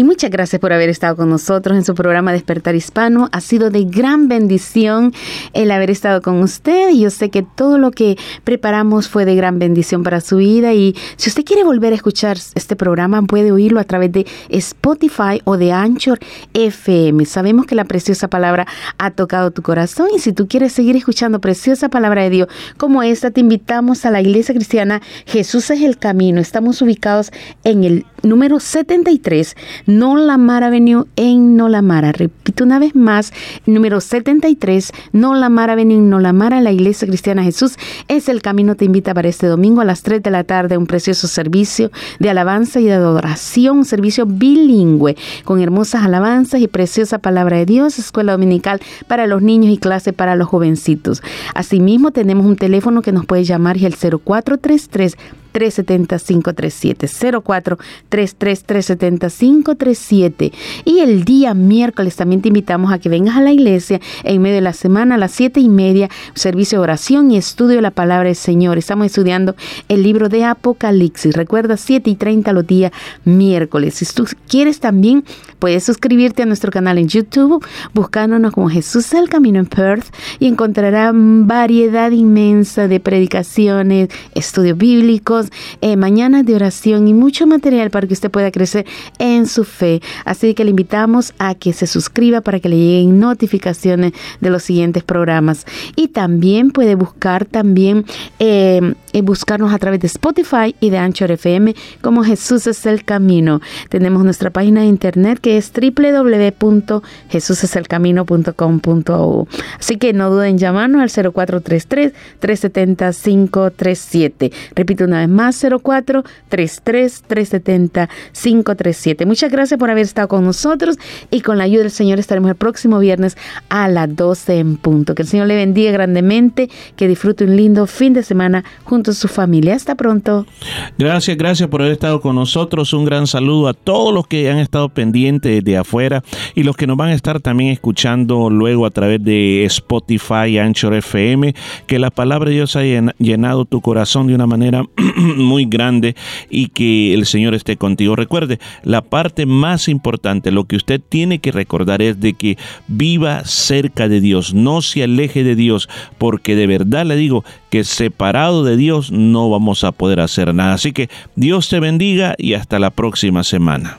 Y muchas gracias por haber estado con nosotros en su programa Despertar Hispano. Ha sido de gran bendición el haber estado con usted y yo sé que todo lo que preparamos fue de gran bendición para su vida y si usted quiere volver a escuchar este programa puede oírlo a través de Spotify o de Anchor FM. Sabemos que la preciosa palabra ha tocado tu corazón y si tú quieres seguir escuchando preciosa palabra de Dios como esta, te invitamos a la iglesia cristiana Jesús es el camino. Estamos ubicados en el número 73 Nolamara Avenue en Nolamara. Repito una vez más, número 73, Nolamara Avenue en Nolamara, la Iglesia Cristiana Jesús es el camino. Te invita para este domingo a las 3 de la tarde un precioso servicio de alabanza y de adoración, un servicio bilingüe con hermosas alabanzas y preciosa palabra de Dios, escuela dominical para los niños y clase para los jovencitos. Asimismo, tenemos un teléfono que nos puede llamar y el 0433 370-537, 04 537 Y el día miércoles también te invitamos a que vengas a la iglesia en medio de la semana a las siete y media, servicio de oración y estudio de la palabra del Señor. Estamos estudiando el libro de Apocalipsis. Recuerda, 7 y 30 los días miércoles. Si tú quieres también, puedes suscribirte a nuestro canal en YouTube, buscándonos como Jesús el Camino en Perth y encontrará variedad inmensa de predicaciones, estudios bíblicos, eh, mañanas de oración y mucho material para que usted pueda crecer en su fe. Así que le invitamos a que se suscriba para que le lleguen notificaciones de los siguientes programas. Y también puede buscar también eh, eh, buscarnos a través de Spotify y de Anchor FM como Jesús es el camino. Tenemos nuestra página de internet que es www.jesuseselcamino.com.au. Así que no duden en llamarnos al 0433 370 537. Repito una vez más 04 33 370 537. Muchas gracias por haber estado con nosotros y con la ayuda del Señor estaremos el próximo viernes a las 12 en punto. Que el Señor le bendiga grandemente, que disfrute un lindo fin de semana junto a su familia. Hasta pronto. Gracias, gracias por haber estado con nosotros. Un gran saludo a todos los que han estado pendientes de afuera y los que nos van a estar también escuchando luego a través de Spotify, Anchor FM. Que la palabra de Dios haya llenado tu corazón de una manera [CLEARS THROAT] [CLEARS THROAT] muy grande y que el Señor esté contigo. Recuerde, la parte más importante, lo que usted tiene que recordar es de que viva cerca de Dios, no se aleje de Dios, porque de verdad le digo que separado de Dios no vamos a poder hacer nada. Así que Dios te bendiga y hasta la próxima semana.